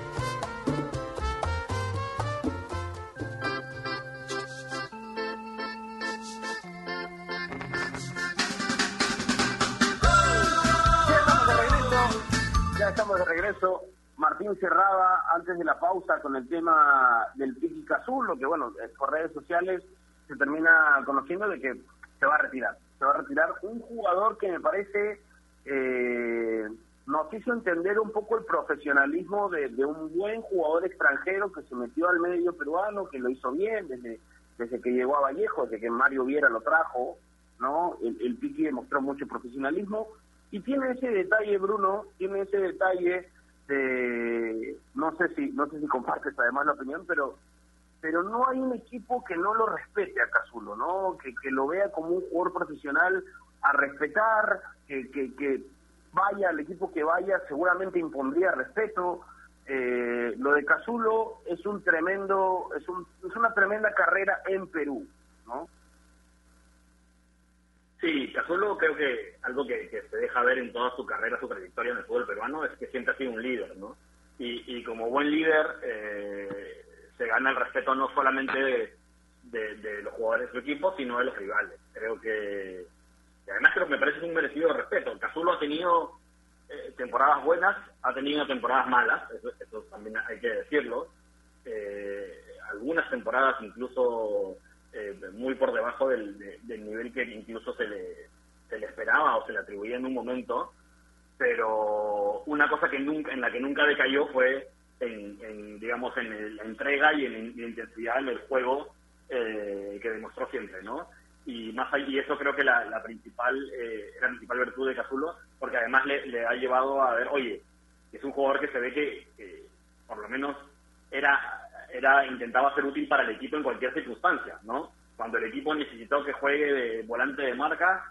Estamos de regreso. Martín cerraba antes de la pausa con el tema del Piqui Azul, lo que bueno, por redes sociales se termina conociendo de que se va a retirar. Se va a retirar un jugador que me parece eh, nos hizo entender un poco el profesionalismo de, un buen jugador extranjero que se metió al medio peruano, que lo hizo bien desde, desde que llegó a Vallejo, desde que Mario Viera lo trajo, ¿no? El, el Piqui demostró mucho profesionalismo y tiene ese detalle, Bruno, tiene ese detalle de, no sé si, no sé si compartes además la opinión, pero pero no hay un equipo que no lo respete a Cazulo, ¿no? Que, que lo vea como un jugador profesional a respetar, que, que, vaya al equipo que vaya, seguramente impondría respeto. Eh, lo de Cazulo es un tremendo, es, un, es una tremenda carrera en Perú, ¿no? Sí, Casulo creo que algo que, se deja ver en toda su carrera, su trayectoria en el fútbol peruano es que siempre ha sido un líder, ¿no? Y, como buen líder eh, se gana el respeto no solamente de, los jugadores de su equipo, sino de los rivales. Creo que, y además creo que me parece un merecido respeto. Casulo ha tenido eh, temporadas buenas, ha tenido temporadas malas, eso, también hay que decirlo. Eh, algunas temporadas incluso eh, muy por debajo del, nivel que incluso se le, se le esperaba o se le atribuía en un momento, pero una cosa que nunca, en la que nunca decayó fue en, digamos, en la entrega y en la intensidad en el juego eh, que demostró siempre, ¿no? Y más allá, y eso creo que la, la principal, eh, la principal virtud de Cazulo, porque además le, le, ha llevado a ver, oye, es un jugador que se ve que, que por lo menos era era intentaba ser útil para el equipo en cualquier circunstancia, ¿no? Cuando el equipo necesitó que juegue de volante de marca,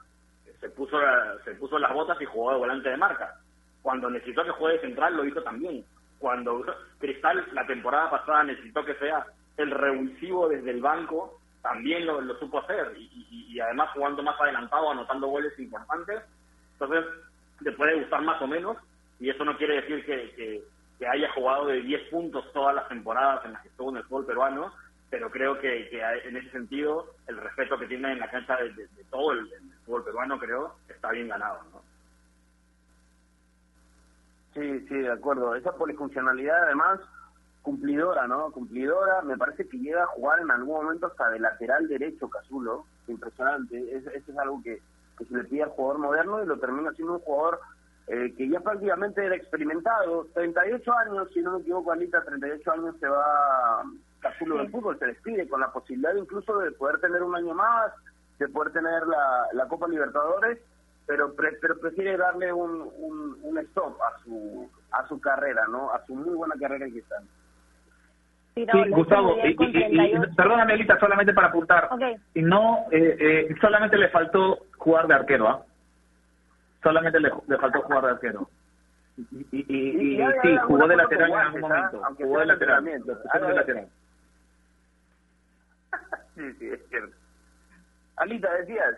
se puso se puso las botas y jugó de volante de marca. Cuando necesitó que juegue central, lo hizo también. Cuando Cristal la temporada pasada necesitó que sea el revulsivo desde el banco, también lo, supo hacer y, además jugando más adelantado, anotando goles importantes. Entonces, te puede gustar más o menos y eso no quiere decir que haya jugado de 10 puntos todas las temporadas en las que estuvo en el fútbol peruano, pero creo que, en ese sentido el respeto que tiene en la cancha de, todo el, fútbol peruano, creo, está bien ganado, ¿no? Sí, sí, de acuerdo. Esa polifuncionalidad, además, cumplidora, ¿no? Cumplidora. Me parece que llega a jugar en algún momento hasta de lateral derecho Casulo. Impresionante. Eso es algo que, que se le pide al jugador moderno y lo termina siendo un jugador eh, que ya prácticamente era experimentado. 38 años, si no me equivoco, Anita, 38 años se va Casulo del fútbol, se despide con la posibilidad incluso de poder tener un año más, de poder tener la, la Copa Libertadores pero, pero prefiere darle un, un, stop a su a su carrera, ¿no? A su muy buena carrera en Cristal. Sí, Gustavo, y, perdóname, Elita, solamente para apuntar. Y no, eh, eh, solamente le faltó jugar de arquero, ¿ah? Solamente le, le, faltó jugar de arquero. Y, y, y, sí, jugó de lateral en algún momento. Jugó de lateral. de lateral. *laughs* sí, sí, es cierto. Alita, decías.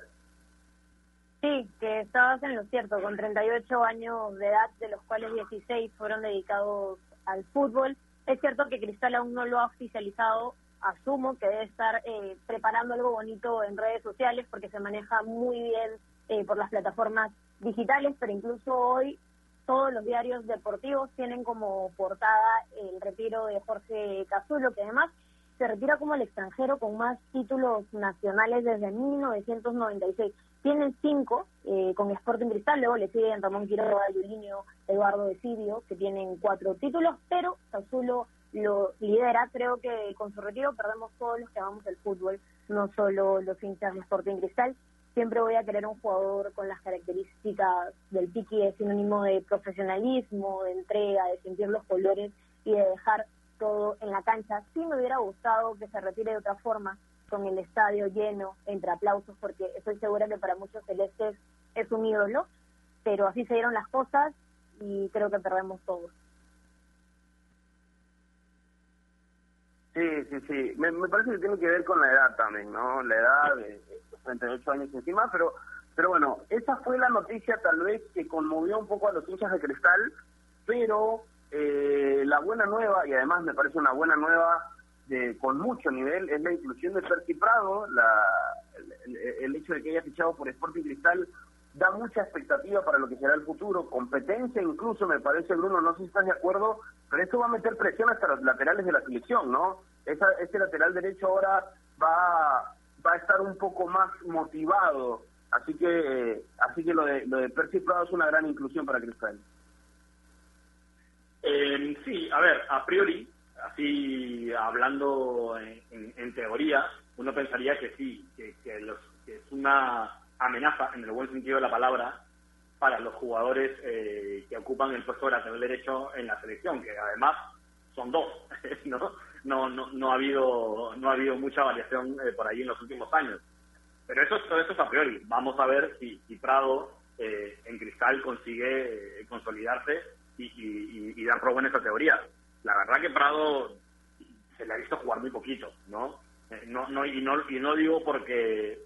Sí, que estabas en lo cierto, con 38 años de edad, de los cuales 16 fueron dedicados al fútbol. Es cierto que Cristal aún no lo ha oficializado, asumo que debe estar eh, preparando algo bonito en redes sociales porque se maneja muy bien eh, por las plataformas digitales, pero incluso hoy todos los diarios deportivos tienen como portada el retiro de Jorge Cazulo, que además se retira como el extranjero con más títulos nacionales desde 1996 tienen cinco eh, con Sporting Cristal, luego le siguen Ramón Quiroga, Yulinho, Eduardo Decidio, que tienen cuatro títulos, pero Cazulo lo lidera. Creo que con su retiro perdemos todos los que amamos el fútbol, no solo los hinchas de Sporting Cristal. Siempre voy a querer un jugador con las características del Piqui, es sinónimo de profesionalismo, de entrega, de sentir los colores y de dejar todo en la cancha. Sí me hubiera gustado que se retire de otra forma, con el estadio lleno, entre aplausos, porque estoy segura que para muchos celestes es un ídolo, pero así se dieron las cosas y creo que perdemos todos. Sí, sí, sí. Me, parece que tiene que ver con la edad también, ¿no? La edad de 38 años encima, pero pero bueno, esa fue la noticia tal vez que conmovió un poco a los hinchas de Cristal, pero eh, la buena nueva, y además me parece una buena nueva con mucho nivel es la inclusión de Percy Prado, la, el, hecho de que haya fichado por Sporting Cristal da mucha expectativa para lo que será el futuro, competencia incluso me parece Bruno, no sé si estás de acuerdo, pero esto va a meter presión hasta los laterales de la selección, ¿no? Esa, este lateral derecho ahora va, va a estar un poco más motivado, así que así que lo de, lo de Percy Prado es una gran inclusión para Cristal. Eh, sí, a ver, a priori así hablando en, teoría, uno pensaría que sí, que, es una amenaza, en el buen sentido de la palabra, para los jugadores eh, que ocupan el puesto de lateral derecho en la selección, que además son dos, *laughs* ¿no? No, no, no ha habido no ha habido mucha variación eh, por ahí en los últimos años. Pero eso, todo eso es a priori. Vamos a ver si, Prado eh, en Cristal consigue consolidarse y, y, dar prueba en esa teoría la verdad que Prado se le ha visto jugar muy poquito, ¿no? Eh, no, no, y, no y no digo porque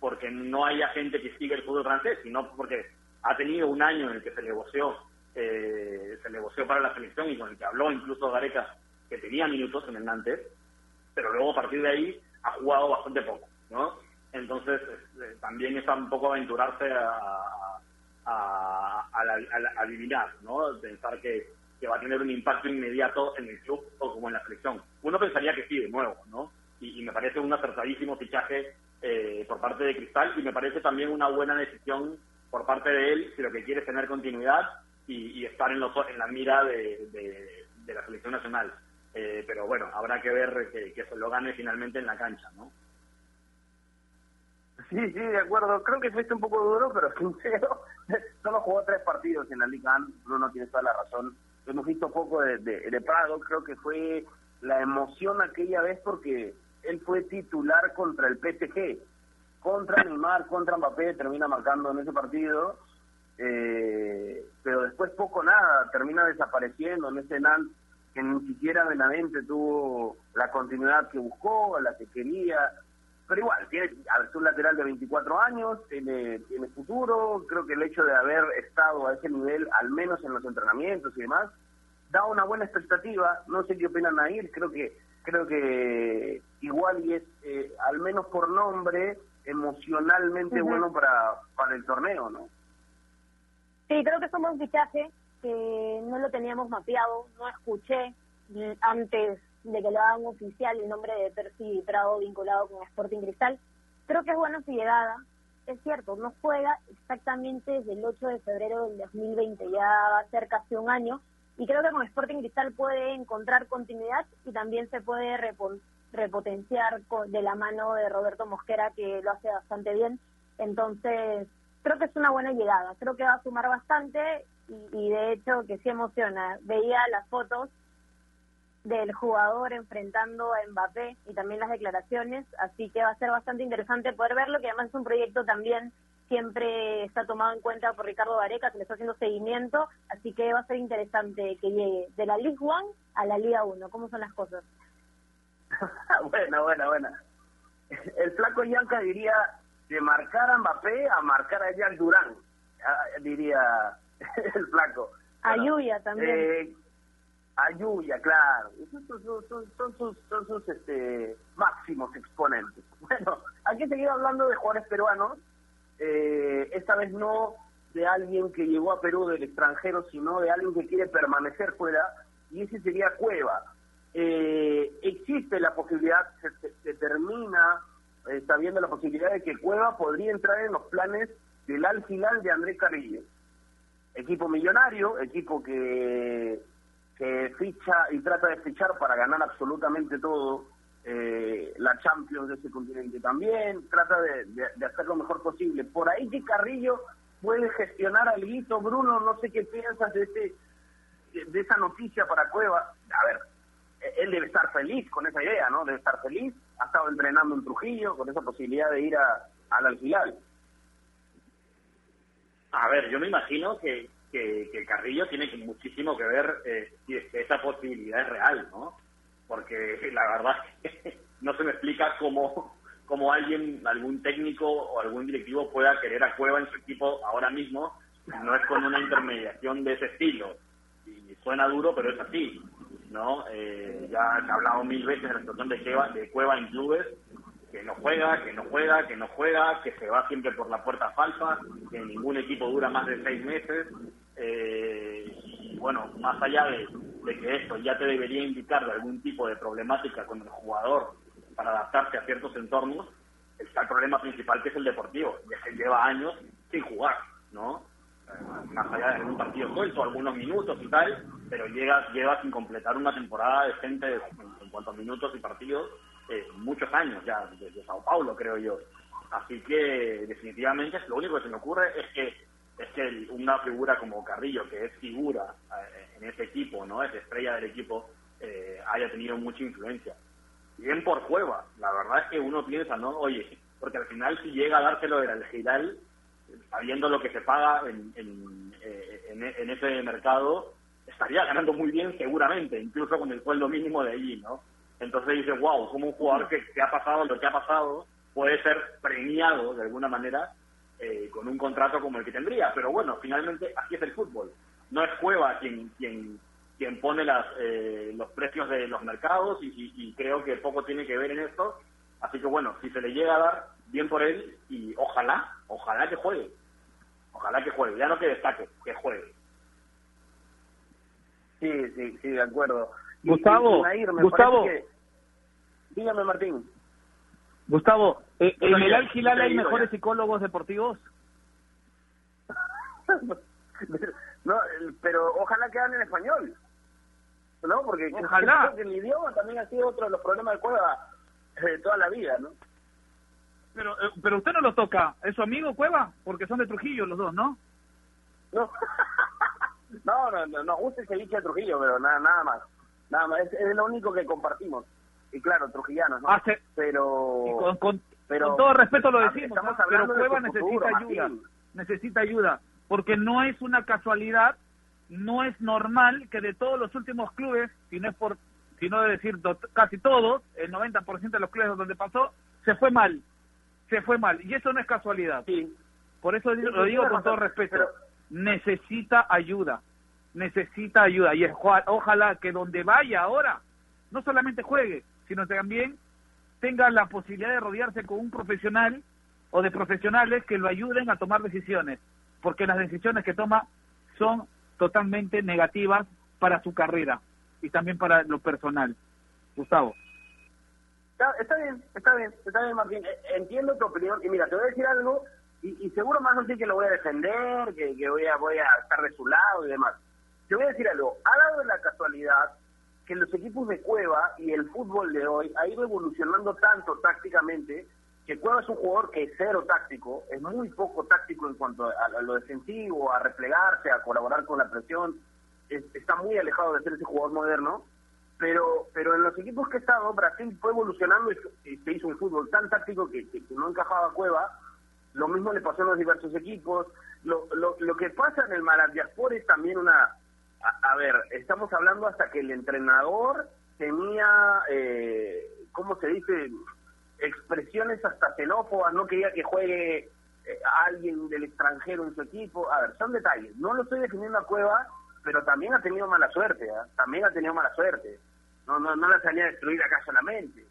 porque no haya gente que siga el fútbol francés, sino porque ha tenido un año en el que se negoció eh, se negoció para la selección y con el que habló incluso Gareca que tenía minutos en el Nantes, pero luego a partir de ahí ha jugado bastante poco, ¿no? Entonces eh, también está un poco aventurarse a, a, a adivinar, ¿no? Pensar que que va a tener un impacto inmediato en el club o como en la selección. Uno pensaría que sí, de nuevo, ¿no? Y, me parece un acertadísimo fichaje eh, por parte de Cristal y me parece también una buena decisión por parte de él si lo que quiere es tener continuidad y, estar en, los, en la mira de, la selección nacional. Eh, pero bueno, habrá que ver que, que se lo gane finalmente en la cancha, ¿no? Sí, sí, de acuerdo. Creo que fuiste un poco duro, pero *laughs* sincero. Solo jugó tres partidos en la Liga Bruno tiene toda la razón hemos visto poco de, de, Prado, creo que fue la emoción aquella vez porque él fue titular contra el PSG, contra Neymar, contra Mbappé, termina marcando en ese partido, eh, pero después poco nada, termina desapareciendo en ese Nantes que ni siquiera Benavente tuvo la continuidad que buscó, la que quería, pero igual, tiene, a ver, un lateral de 24 años, tiene, tiene futuro, creo que el hecho de haber estado a ese nivel, al menos en los entrenamientos y demás, da una buena expectativa, no sé qué opinan Nair, creo que creo que igual y es, eh, al menos por nombre, emocionalmente bueno para, para el torneo, ¿no? Sí, creo que somos un fichaje que no lo teníamos mapeado, no escuché antes de que lo hagan oficial el nombre de Percy Prado vinculado con Sporting Cristal. Creo que es buena su llegada. Es cierto, no juega exactamente desde el 8 de febrero del 2020, ya va a ser casi un año, y creo que con Sporting Cristal puede encontrar continuidad y también se puede repo- repotenciar de la mano de Roberto Mosquera, que lo hace bastante bien. Entonces, creo que es una buena llegada, creo que va a sumar bastante y, de hecho que sí emociona. Veía las fotos del jugador enfrentando a Mbappé y también las declaraciones, así que va a ser bastante interesante poder verlo, que además es un proyecto también siempre está tomado en cuenta por Ricardo Vareca, que le está haciendo seguimiento, así que va a ser interesante que llegue de la League One a la Liga 1, ¿cómo son las cosas? *laughs* buena, buena, buena. El flaco Yanka diría de marcar a Mbappé a marcar a Jack Durán, ah, diría *laughs* el flaco. A Yuya también. Eh, a Yuya, claro. Esos Son, son- son- sus, son sus este, máximos exponentes. *laughs* Bueno, hay que seguir hablando de jugadores peruanos. Eh, esta vez no de alguien que llegó a Perú del extranjero, sino de alguien que quiere permanecer fuera, y ese sería Cueva. Eh, existe la posibilidad, se, se- se termina eh, sabiendo la posibilidad de que Cueva podría entrar en los planes del al final de Andrés Carrillo equipo millonario, equipo que, que ficha y trata de fichar para ganar absolutamente todo, eh, la Champions de ese continente también, trata de, hacer lo mejor posible. Por ahí que Carrillo puede gestionar al Guito, Bruno, no sé qué piensas de, este, de, esa noticia para Cueva. A ver, eh, él debe estar feliz con esa idea, ¿no? Debe estar feliz, ha estado entrenando en Trujillo con esa posibilidad de ir a, al alquilar. A ver, yo me imagino que, que, Carrillo tiene muchísimo que ver eh, si esa posibilidad es real, ¿no? Porque la verdad es que no se me explica cómo, cómo alguien, algún técnico o algún directivo pueda querer a Cueva en su equipo ahora mismo, no es con una intermediación de ese estilo. Y suena duro, pero es así, ¿no? Eh, ya se ha hablado mil veces de la situación de Cueva, de Cueva en clubes, que no juega, que no juega, que no juega, que se va siempre por la puerta falsa, que ningún equipo dura más de seis meses. Eh, y bueno, más allá de, de que esto ya te debería indicar de algún tipo de problemática con el jugador para adaptarse a ciertos entornos, está el problema principal que es el deportivo, que lleva años sin jugar, ¿no? Más allá de algún partido suelto, algunos minutos y tal, pero llega, lleva sin completar una temporada decente en, en cuanto a minutos y partidos, eh, muchos años ya, desde Sao Paulo, creo yo. Así que definitivamente lo único que se me ocurre es que es que el- una figura como Carrillo, que es figura eh, en ese equipo, no es estrella del equipo, eh, haya tenido mucha influencia. Bien por Cueva, la verdad es que uno piensa, ¿no? Oye, porque al final si llega a dárselo del Al Hilal, sabiendo lo que se paga en, en, eh, en, en ese mercado, estaría ganando muy bien seguramente, incluso con el sueldo mínimo de allí, ¿no? Entonces dices, wow, como un jugador que, que ha pasado lo que ha pasado puede ser premiado de alguna manera eh, con un contrato como el que tendría. Pero bueno, finalmente así es el fútbol. No es Cueva quien quien quien pone las, eh, los precios de los mercados y, y- y creo que poco tiene que ver en esto. Así que bueno, si se le llega a dar, bien por él y ojalá, ojalá que juegue. Ojalá que juegue, ya no que destaque, que juegue. Sí, sí, sí, de acuerdo. Gustavo, y Nair, me Gustavo. que- Dígame, Martín. Gustavo, eh, ¿en el Al Hilal yo hay mejores ya. psicólogos deportivos? *laughs* no, pero ojalá que hablen español. ¿No? Porque Ojalá. creo que el idioma también ha sido otro de los problemas de Cueva eh, de toda la vida, ¿no? Pero, eh, pero usted no lo toca, ¿es su amigo Cueva? Porque son de Trujillo los dos, ¿no? No, *laughs* no, no, no, nos gusta el ceviche de Trujillo, pero nada, nada más. Nada más, es, es lo único que compartimos. Y claro, trujillanos, ¿no? Hace- pero... Y con, con- pero- con todo respeto lo Ah, decimos, ¿ah? pero Cueva necesita futuro, ayuda, Martín. necesita ayuda, porque no es una casualidad, no es normal que de todos los últimos clubes, si no es por, si no de decir casi todos, el 90% de los clubes donde pasó, se fue mal, se fue mal, y eso no es casualidad. Sí, Por eso Sí, lo digo con todo respeto. pero- Necesita ayuda. Necesita ayuda. Y oja- ojalá que donde vaya ahora, no solamente juegue, sino también tenga la posibilidad de rodearse con un profesional o de profesionales que lo ayuden a tomar decisiones, porque las decisiones que toma son totalmente negativas para su carrera y también para lo personal. Gustavo. Está, bien, está bien, está bien, Martín. Eh, entiendo tu opinión. Y mira, te voy a decir algo, y, seguro más sé que lo voy a defender, que, voy, a, voy a estar de su lado y demás. Te voy a decir algo. Ha dado la casualidad que los equipos de Cueva y el fútbol de hoy ha ido evolucionando tanto tácticamente que Cueva es un jugador que es cero táctico, es muy poco táctico en cuanto a, lo defensivo, a replegarse, a colaborar con la presión, está muy alejado de ser ese jugador moderno, pero pero en los equipos que he estado, Brasil fue evolucionando y, se hizo un fútbol tan táctico que, no encajaba Cueva, lo mismo le pasó en los diversos equipos, lo, lo, lo que pasa en el Maraddiaspor es también una a, ver, estamos hablando hasta que el entrenador tenía, eh, ¿cómo se dice? Expresiones hasta xenófobas, no quería que juegue eh, alguien del extranjero en su equipo. A ver, son detalles. No lo estoy definiendo a Cueva, pero también ha tenido mala suerte, ¿ah? también ha tenido mala suerte. No, no, no la salía a destruir acá solamente.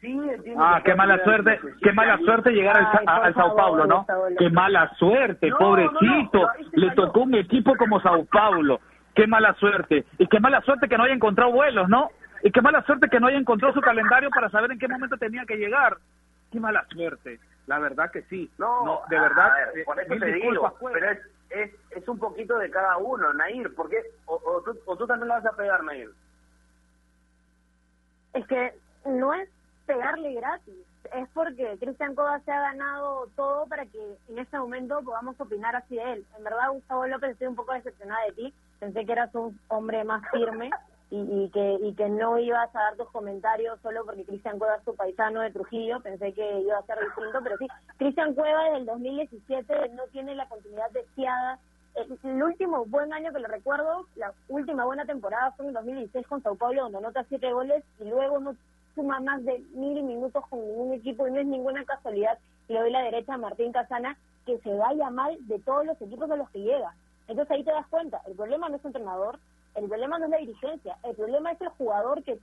Sí, ah, qué mala suerte, qué mala suerte llegar al, Sao Paulo, ¿no? Qué mala suerte, pobrecito. Le tocó un equipo como Sao *laughs* Paulo qué mala suerte. Y qué mala suerte que no haya encontrado vuelos, ¿no? Y qué mala suerte que no haya encontrado su calendario para saber en qué momento tenía que llegar. Qué mala suerte. La verdad que sí. No, de verdad. Eh, por eso te digo, pero es, es, es un poquito de cada uno, Nair. ¿Por qué? O, o, tú, o tú también la vas a pegar, Nair. Es que no es pegarle gratis. Es porque Cristian Coda se ha ganado todo para que en este momento podamos opinar así de él. En verdad, Gustavo López, estoy un poco decepcionada de ti pensé que eras un hombre más firme y, que y que no ibas a dar tus comentarios solo porque Cristian Cueva es tu paisano de Trujillo, pensé que iba a ser distinto, pero sí, Cristian Cueva desde el 2017 no tiene la continuidad deseada. El, último buen año que lo recuerdo, la última buena temporada fue en el 2016 con Sao Paulo, donde anota siete goles y luego no suma más de mil minutos con ningún equipo y no es ninguna casualidad. Le doy la derecha a Martín Casana que se vaya mal de todos los equipos a los que llega. Entonces ahí te das cuenta, el problema no es el entrenador, el problema no es la dirigencia, el problema es el jugador que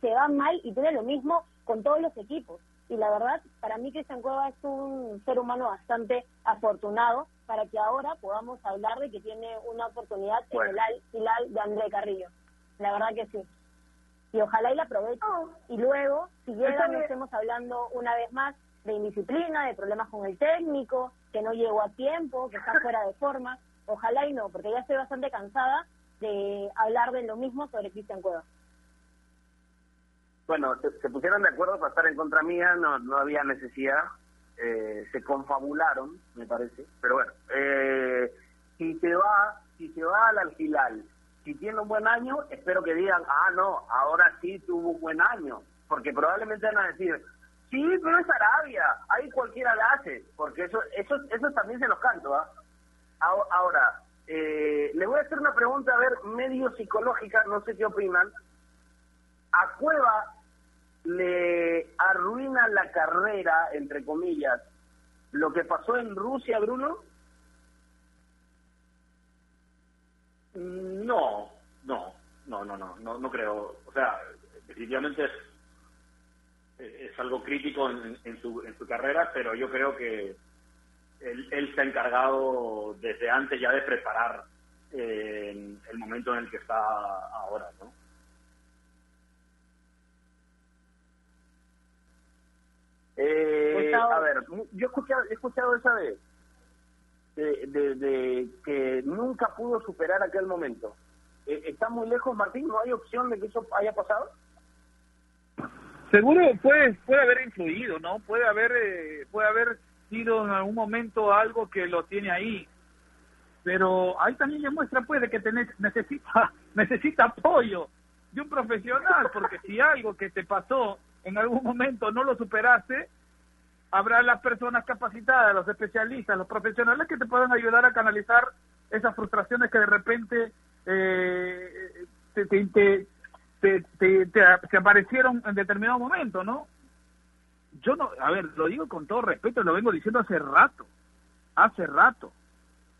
se va mal y tiene lo mismo con todos los equipos. Y la verdad, para mí Cristian Cueva es un ser humano bastante afortunado para que ahora podamos hablar de que tiene una oportunidad en el al final de André Carrillo. La verdad que sí. Y ojalá y la aproveche. Y luego, si llega, no estemos hablando una vez más de indisciplina, de problemas con el técnico, que no llegó a tiempo, que está fuera de forma. Ojalá y no, porque ya estoy bastante cansada de hablar de lo mismo sobre Cristian Cueva. Bueno, se, pusieron de acuerdo para estar en contra mía, no, no había necesidad, eh, se confabularon, me parece, pero bueno, eh, si se va, si se va al alquilal, si tiene un buen año, espero que digan, ah, no, ahora sí tuvo un buen año, porque probablemente van a decir, sí, pero es Arabia, ahí cualquiera la hace, porque eso, eso, eso también se los canto, ¿ah? Ahora, eh, les voy a hacer una pregunta, a ver, medio psicológica, no sé qué opinan. ¿A Cueva le arruina la carrera, entre comillas, lo que pasó en Rusia, Bruno? No, no, no, no, no, no, creo. O sea, definitivamente es, es algo crítico en, en, su, en su carrera, pero yo creo que él, se ha encargado desde antes ya de preparar eh, el momento en el que está ahora, ¿no? Eh, a ver, yo he escuchado, he escuchado esa vez de, de, que nunca pudo superar aquel momento. Eh, ¿Está muy lejos, Martín? ¿No hay opción de que eso haya pasado? Seguro puede, puede haber influido, ¿no? Puede haber, eh, puede haber sido en algún momento algo que lo tiene ahí. Pero ahí también demuestra pues de que tenés, necesita, *laughs* necesita apoyo de un profesional, porque si algo que te pasó en algún momento no lo superaste, habrá las personas capacitadas, los especialistas, los profesionales que te puedan ayudar a canalizar esas frustraciones que de repente eh, te, te, te, te, aparecieron en determinado momento, ¿no? yo no, a ver, lo digo con todo respeto, lo vengo diciendo hace rato, hace rato.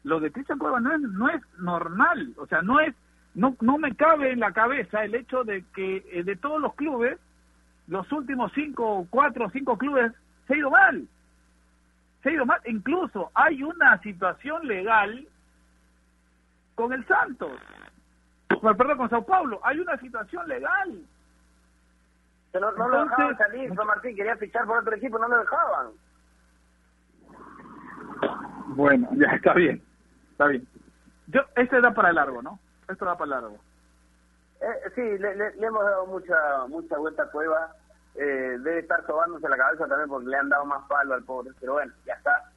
Lo de Cristian Cueva no es, no es normal, o sea, no es, no, no me cabe en la cabeza el hecho de que eh, de todos los clubes, los últimos cinco, cuatro cinco clubes se ha ido mal. se ha ido mal. Incluso hay una situación legal con el Santos. Perdón, con Sao Paulo. Hay una situación legal. no, no lo dejaban salir, San Martín quería fichar por otro equipo, no lo dejaban. Bueno, ya está bien, está bien. Yo, este da para largo, ¿no? Esto da para largo. Eh, sí, le, le, hemos dado mucha mucha vuelta a Cueva. Eh, debe estar sobándose la cabeza también porque le han dado más palo al pobre. Pero bueno, ya está.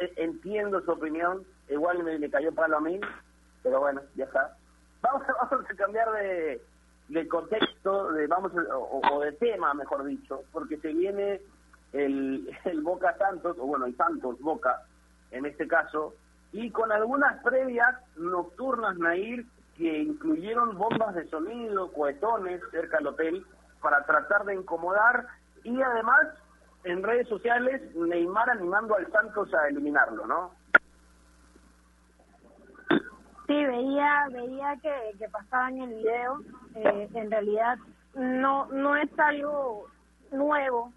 Eh, entiendo su opinión. Igual me, me cayó palo a mí. Pero bueno, ya está. Vamos, *laughs* vamos a cambiar de, de contexto, de vamos o, o, de tema, mejor dicho, porque se viene el, *laughs* el Boca Santos, o bueno, el Santos Boca, en este caso, y con algunas previas nocturnas, Nair, que incluyeron bombas de sonido, cohetones cerca del hotel, para tratar de incomodar, y además en redes sociales Neymar animando al Santos a eliminarlo, ¿no? Sí, veía veía que, que pasaba en el video. Eh, en realidad no no es algo nuevo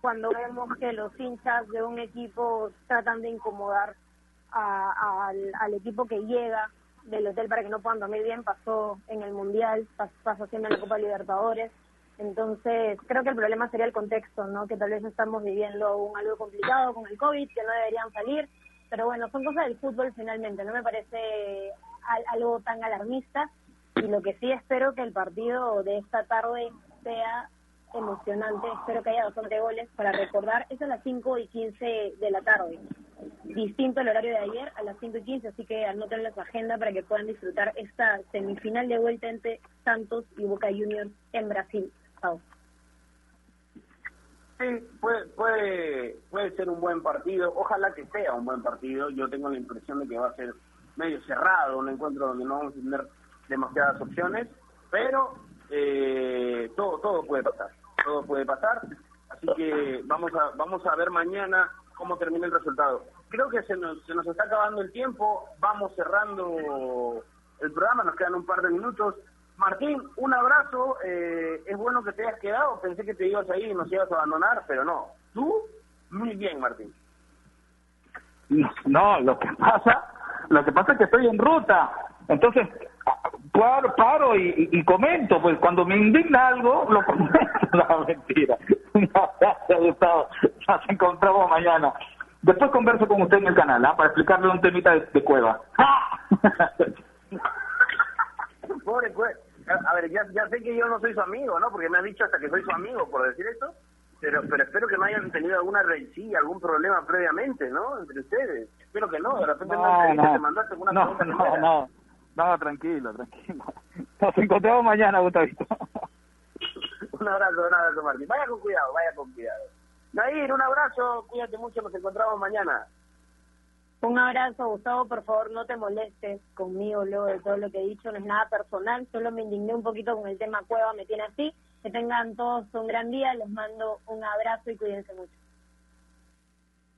cuando vemos que los hinchas de un equipo tratan de incomodar al, equipo que llega del hotel para que no puedan dormir bien, pasó en el Mundial, pasó, siempre en la Copa Libertadores. Entonces, creo que el problema sería el contexto, ¿no? Que tal vez estamos viviendo un algo complicado con el COVID, que no deberían salir. Pero bueno, son cosas del fútbol finalmente, no me parece algo tan alarmista. Y lo que sí espero que el partido de esta tarde sea emocionante. Espero que haya bastante goles para recordar. Es a las 5 y 15 de la tarde. Distinto el horario de ayer, a las 5 y 15. Así que anoten la agenda para que puedan disfrutar esta semifinal de vuelta entre Santos y Boca Juniors en Brasil. Sí, puede, puede, puede ser un buen partido. Ojalá que sea un buen partido. Yo tengo la impresión de que va a ser medio cerrado, un encuentro donde no vamos a tener demasiadas opciones, pero eh, todo todo puede pasar todo puede pasar. Así que vamos a vamos a ver mañana cómo termina el resultado. Creo que se nos, se nos está acabando el tiempo, vamos cerrando el programa, nos quedan un par de minutos. Martín, un abrazo, eh, es bueno que te hayas quedado, pensé que te ibas a ir y nos ibas a abandonar, pero no. Tú, muy bien, Martín. No, lo que pasa, lo que pasa es que estoy en ruta, entonces paro, paro y, comento, pues cuando me indigna algo, lo comento. *laughs* No, mentira. No, Gustavo. Nos encontramos mañana. Después converso con usted en el canal, ¿ah? Para explicarle un temita de, cueva. *laughs* Pobre pues. A ver, ya, ya sé que yo no soy su amigo, ¿no? Porque me ha dicho hasta que soy su amigo por decir esto. Pero, pero espero que no hayan tenido alguna rencilla, algún problema previamente, ¿no? Entre ustedes. Espero que no. De repente no, no, te mandaste alguna no, no, no. No, tranquilo, tranquilo. Nos encontramos mañana, Gustavito. *laughs* un abrazo, un abrazo, Martín. Vaya con cuidado, vaya con cuidado. Nair, un abrazo, cuídate mucho, nos encontramos mañana. Un abrazo, Gustavo, por favor, no te molestes conmigo luego de todo lo que he dicho, no es nada personal, solo me indigné un poquito con el tema Cueva, me tiene así. Que tengan todos un gran día, les mando un abrazo y cuídense mucho.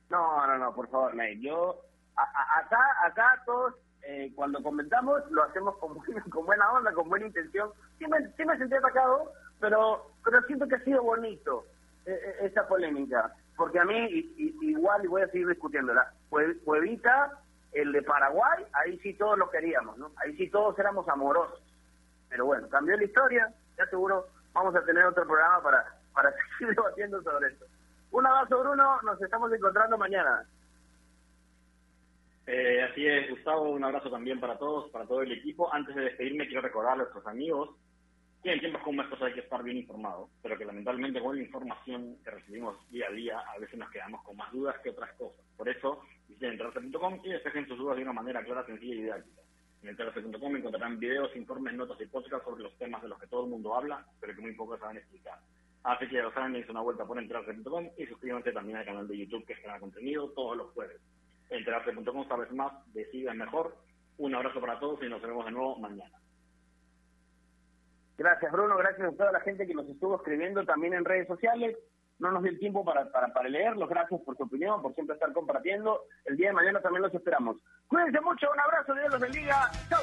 No, no, no, por favor, yo, acá, acá todos eh, cuando comentamos lo hacemos con, *laughs* con buena onda, con buena intención. Sí me, sí me sentí atacado, pero, pero siento que ha sido bonito eh, eh, esa polémica. Porque a mí, igual, y voy a seguir discutiéndola, Cuevita, el de Paraguay, ahí sí todos lo queríamos, ¿no? Ahí sí todos éramos amorosos. Pero bueno, cambió la historia, ya seguro vamos a tener otro programa para, para *laughs* seguir debatiendo sobre esto. Un abrazo, Bruno, nos estamos encontrando mañana. Eh, así es, Gustavo, un abrazo también para todos, para todo el equipo. Antes de despedirme, quiero recordar a nuestros amigos que en tiempos como estos hay que estar bien informados, pero que lamentablemente con la información que recibimos día a día, a veces nos quedamos con más dudas que otras cosas. Por eso, visiten y despejen sus dudas de una manera clara, sencilla y didáctica. En enterarse.com encontrarán videos, informes, notas y podcasts sobre los temas de los que todo el mundo habla, pero que muy pocos saben explicar. Así que ya lo saben, una vuelta por enterarse.com y suscríbanse también al canal de YouTube que genera contenido todos los jueves enterarse.com sabes más, decidas mejor. Un abrazo para todos y nos vemos de nuevo mañana. Gracias Bruno, gracias a toda la gente que nos estuvo escribiendo también en redes sociales. No nos dio el tiempo para, para, para leerlos, gracias por su opinión, por siempre estar compartiendo. El día de mañana también los esperamos. Cuídense mucho, un abrazo, Dios los bendiga. Chao.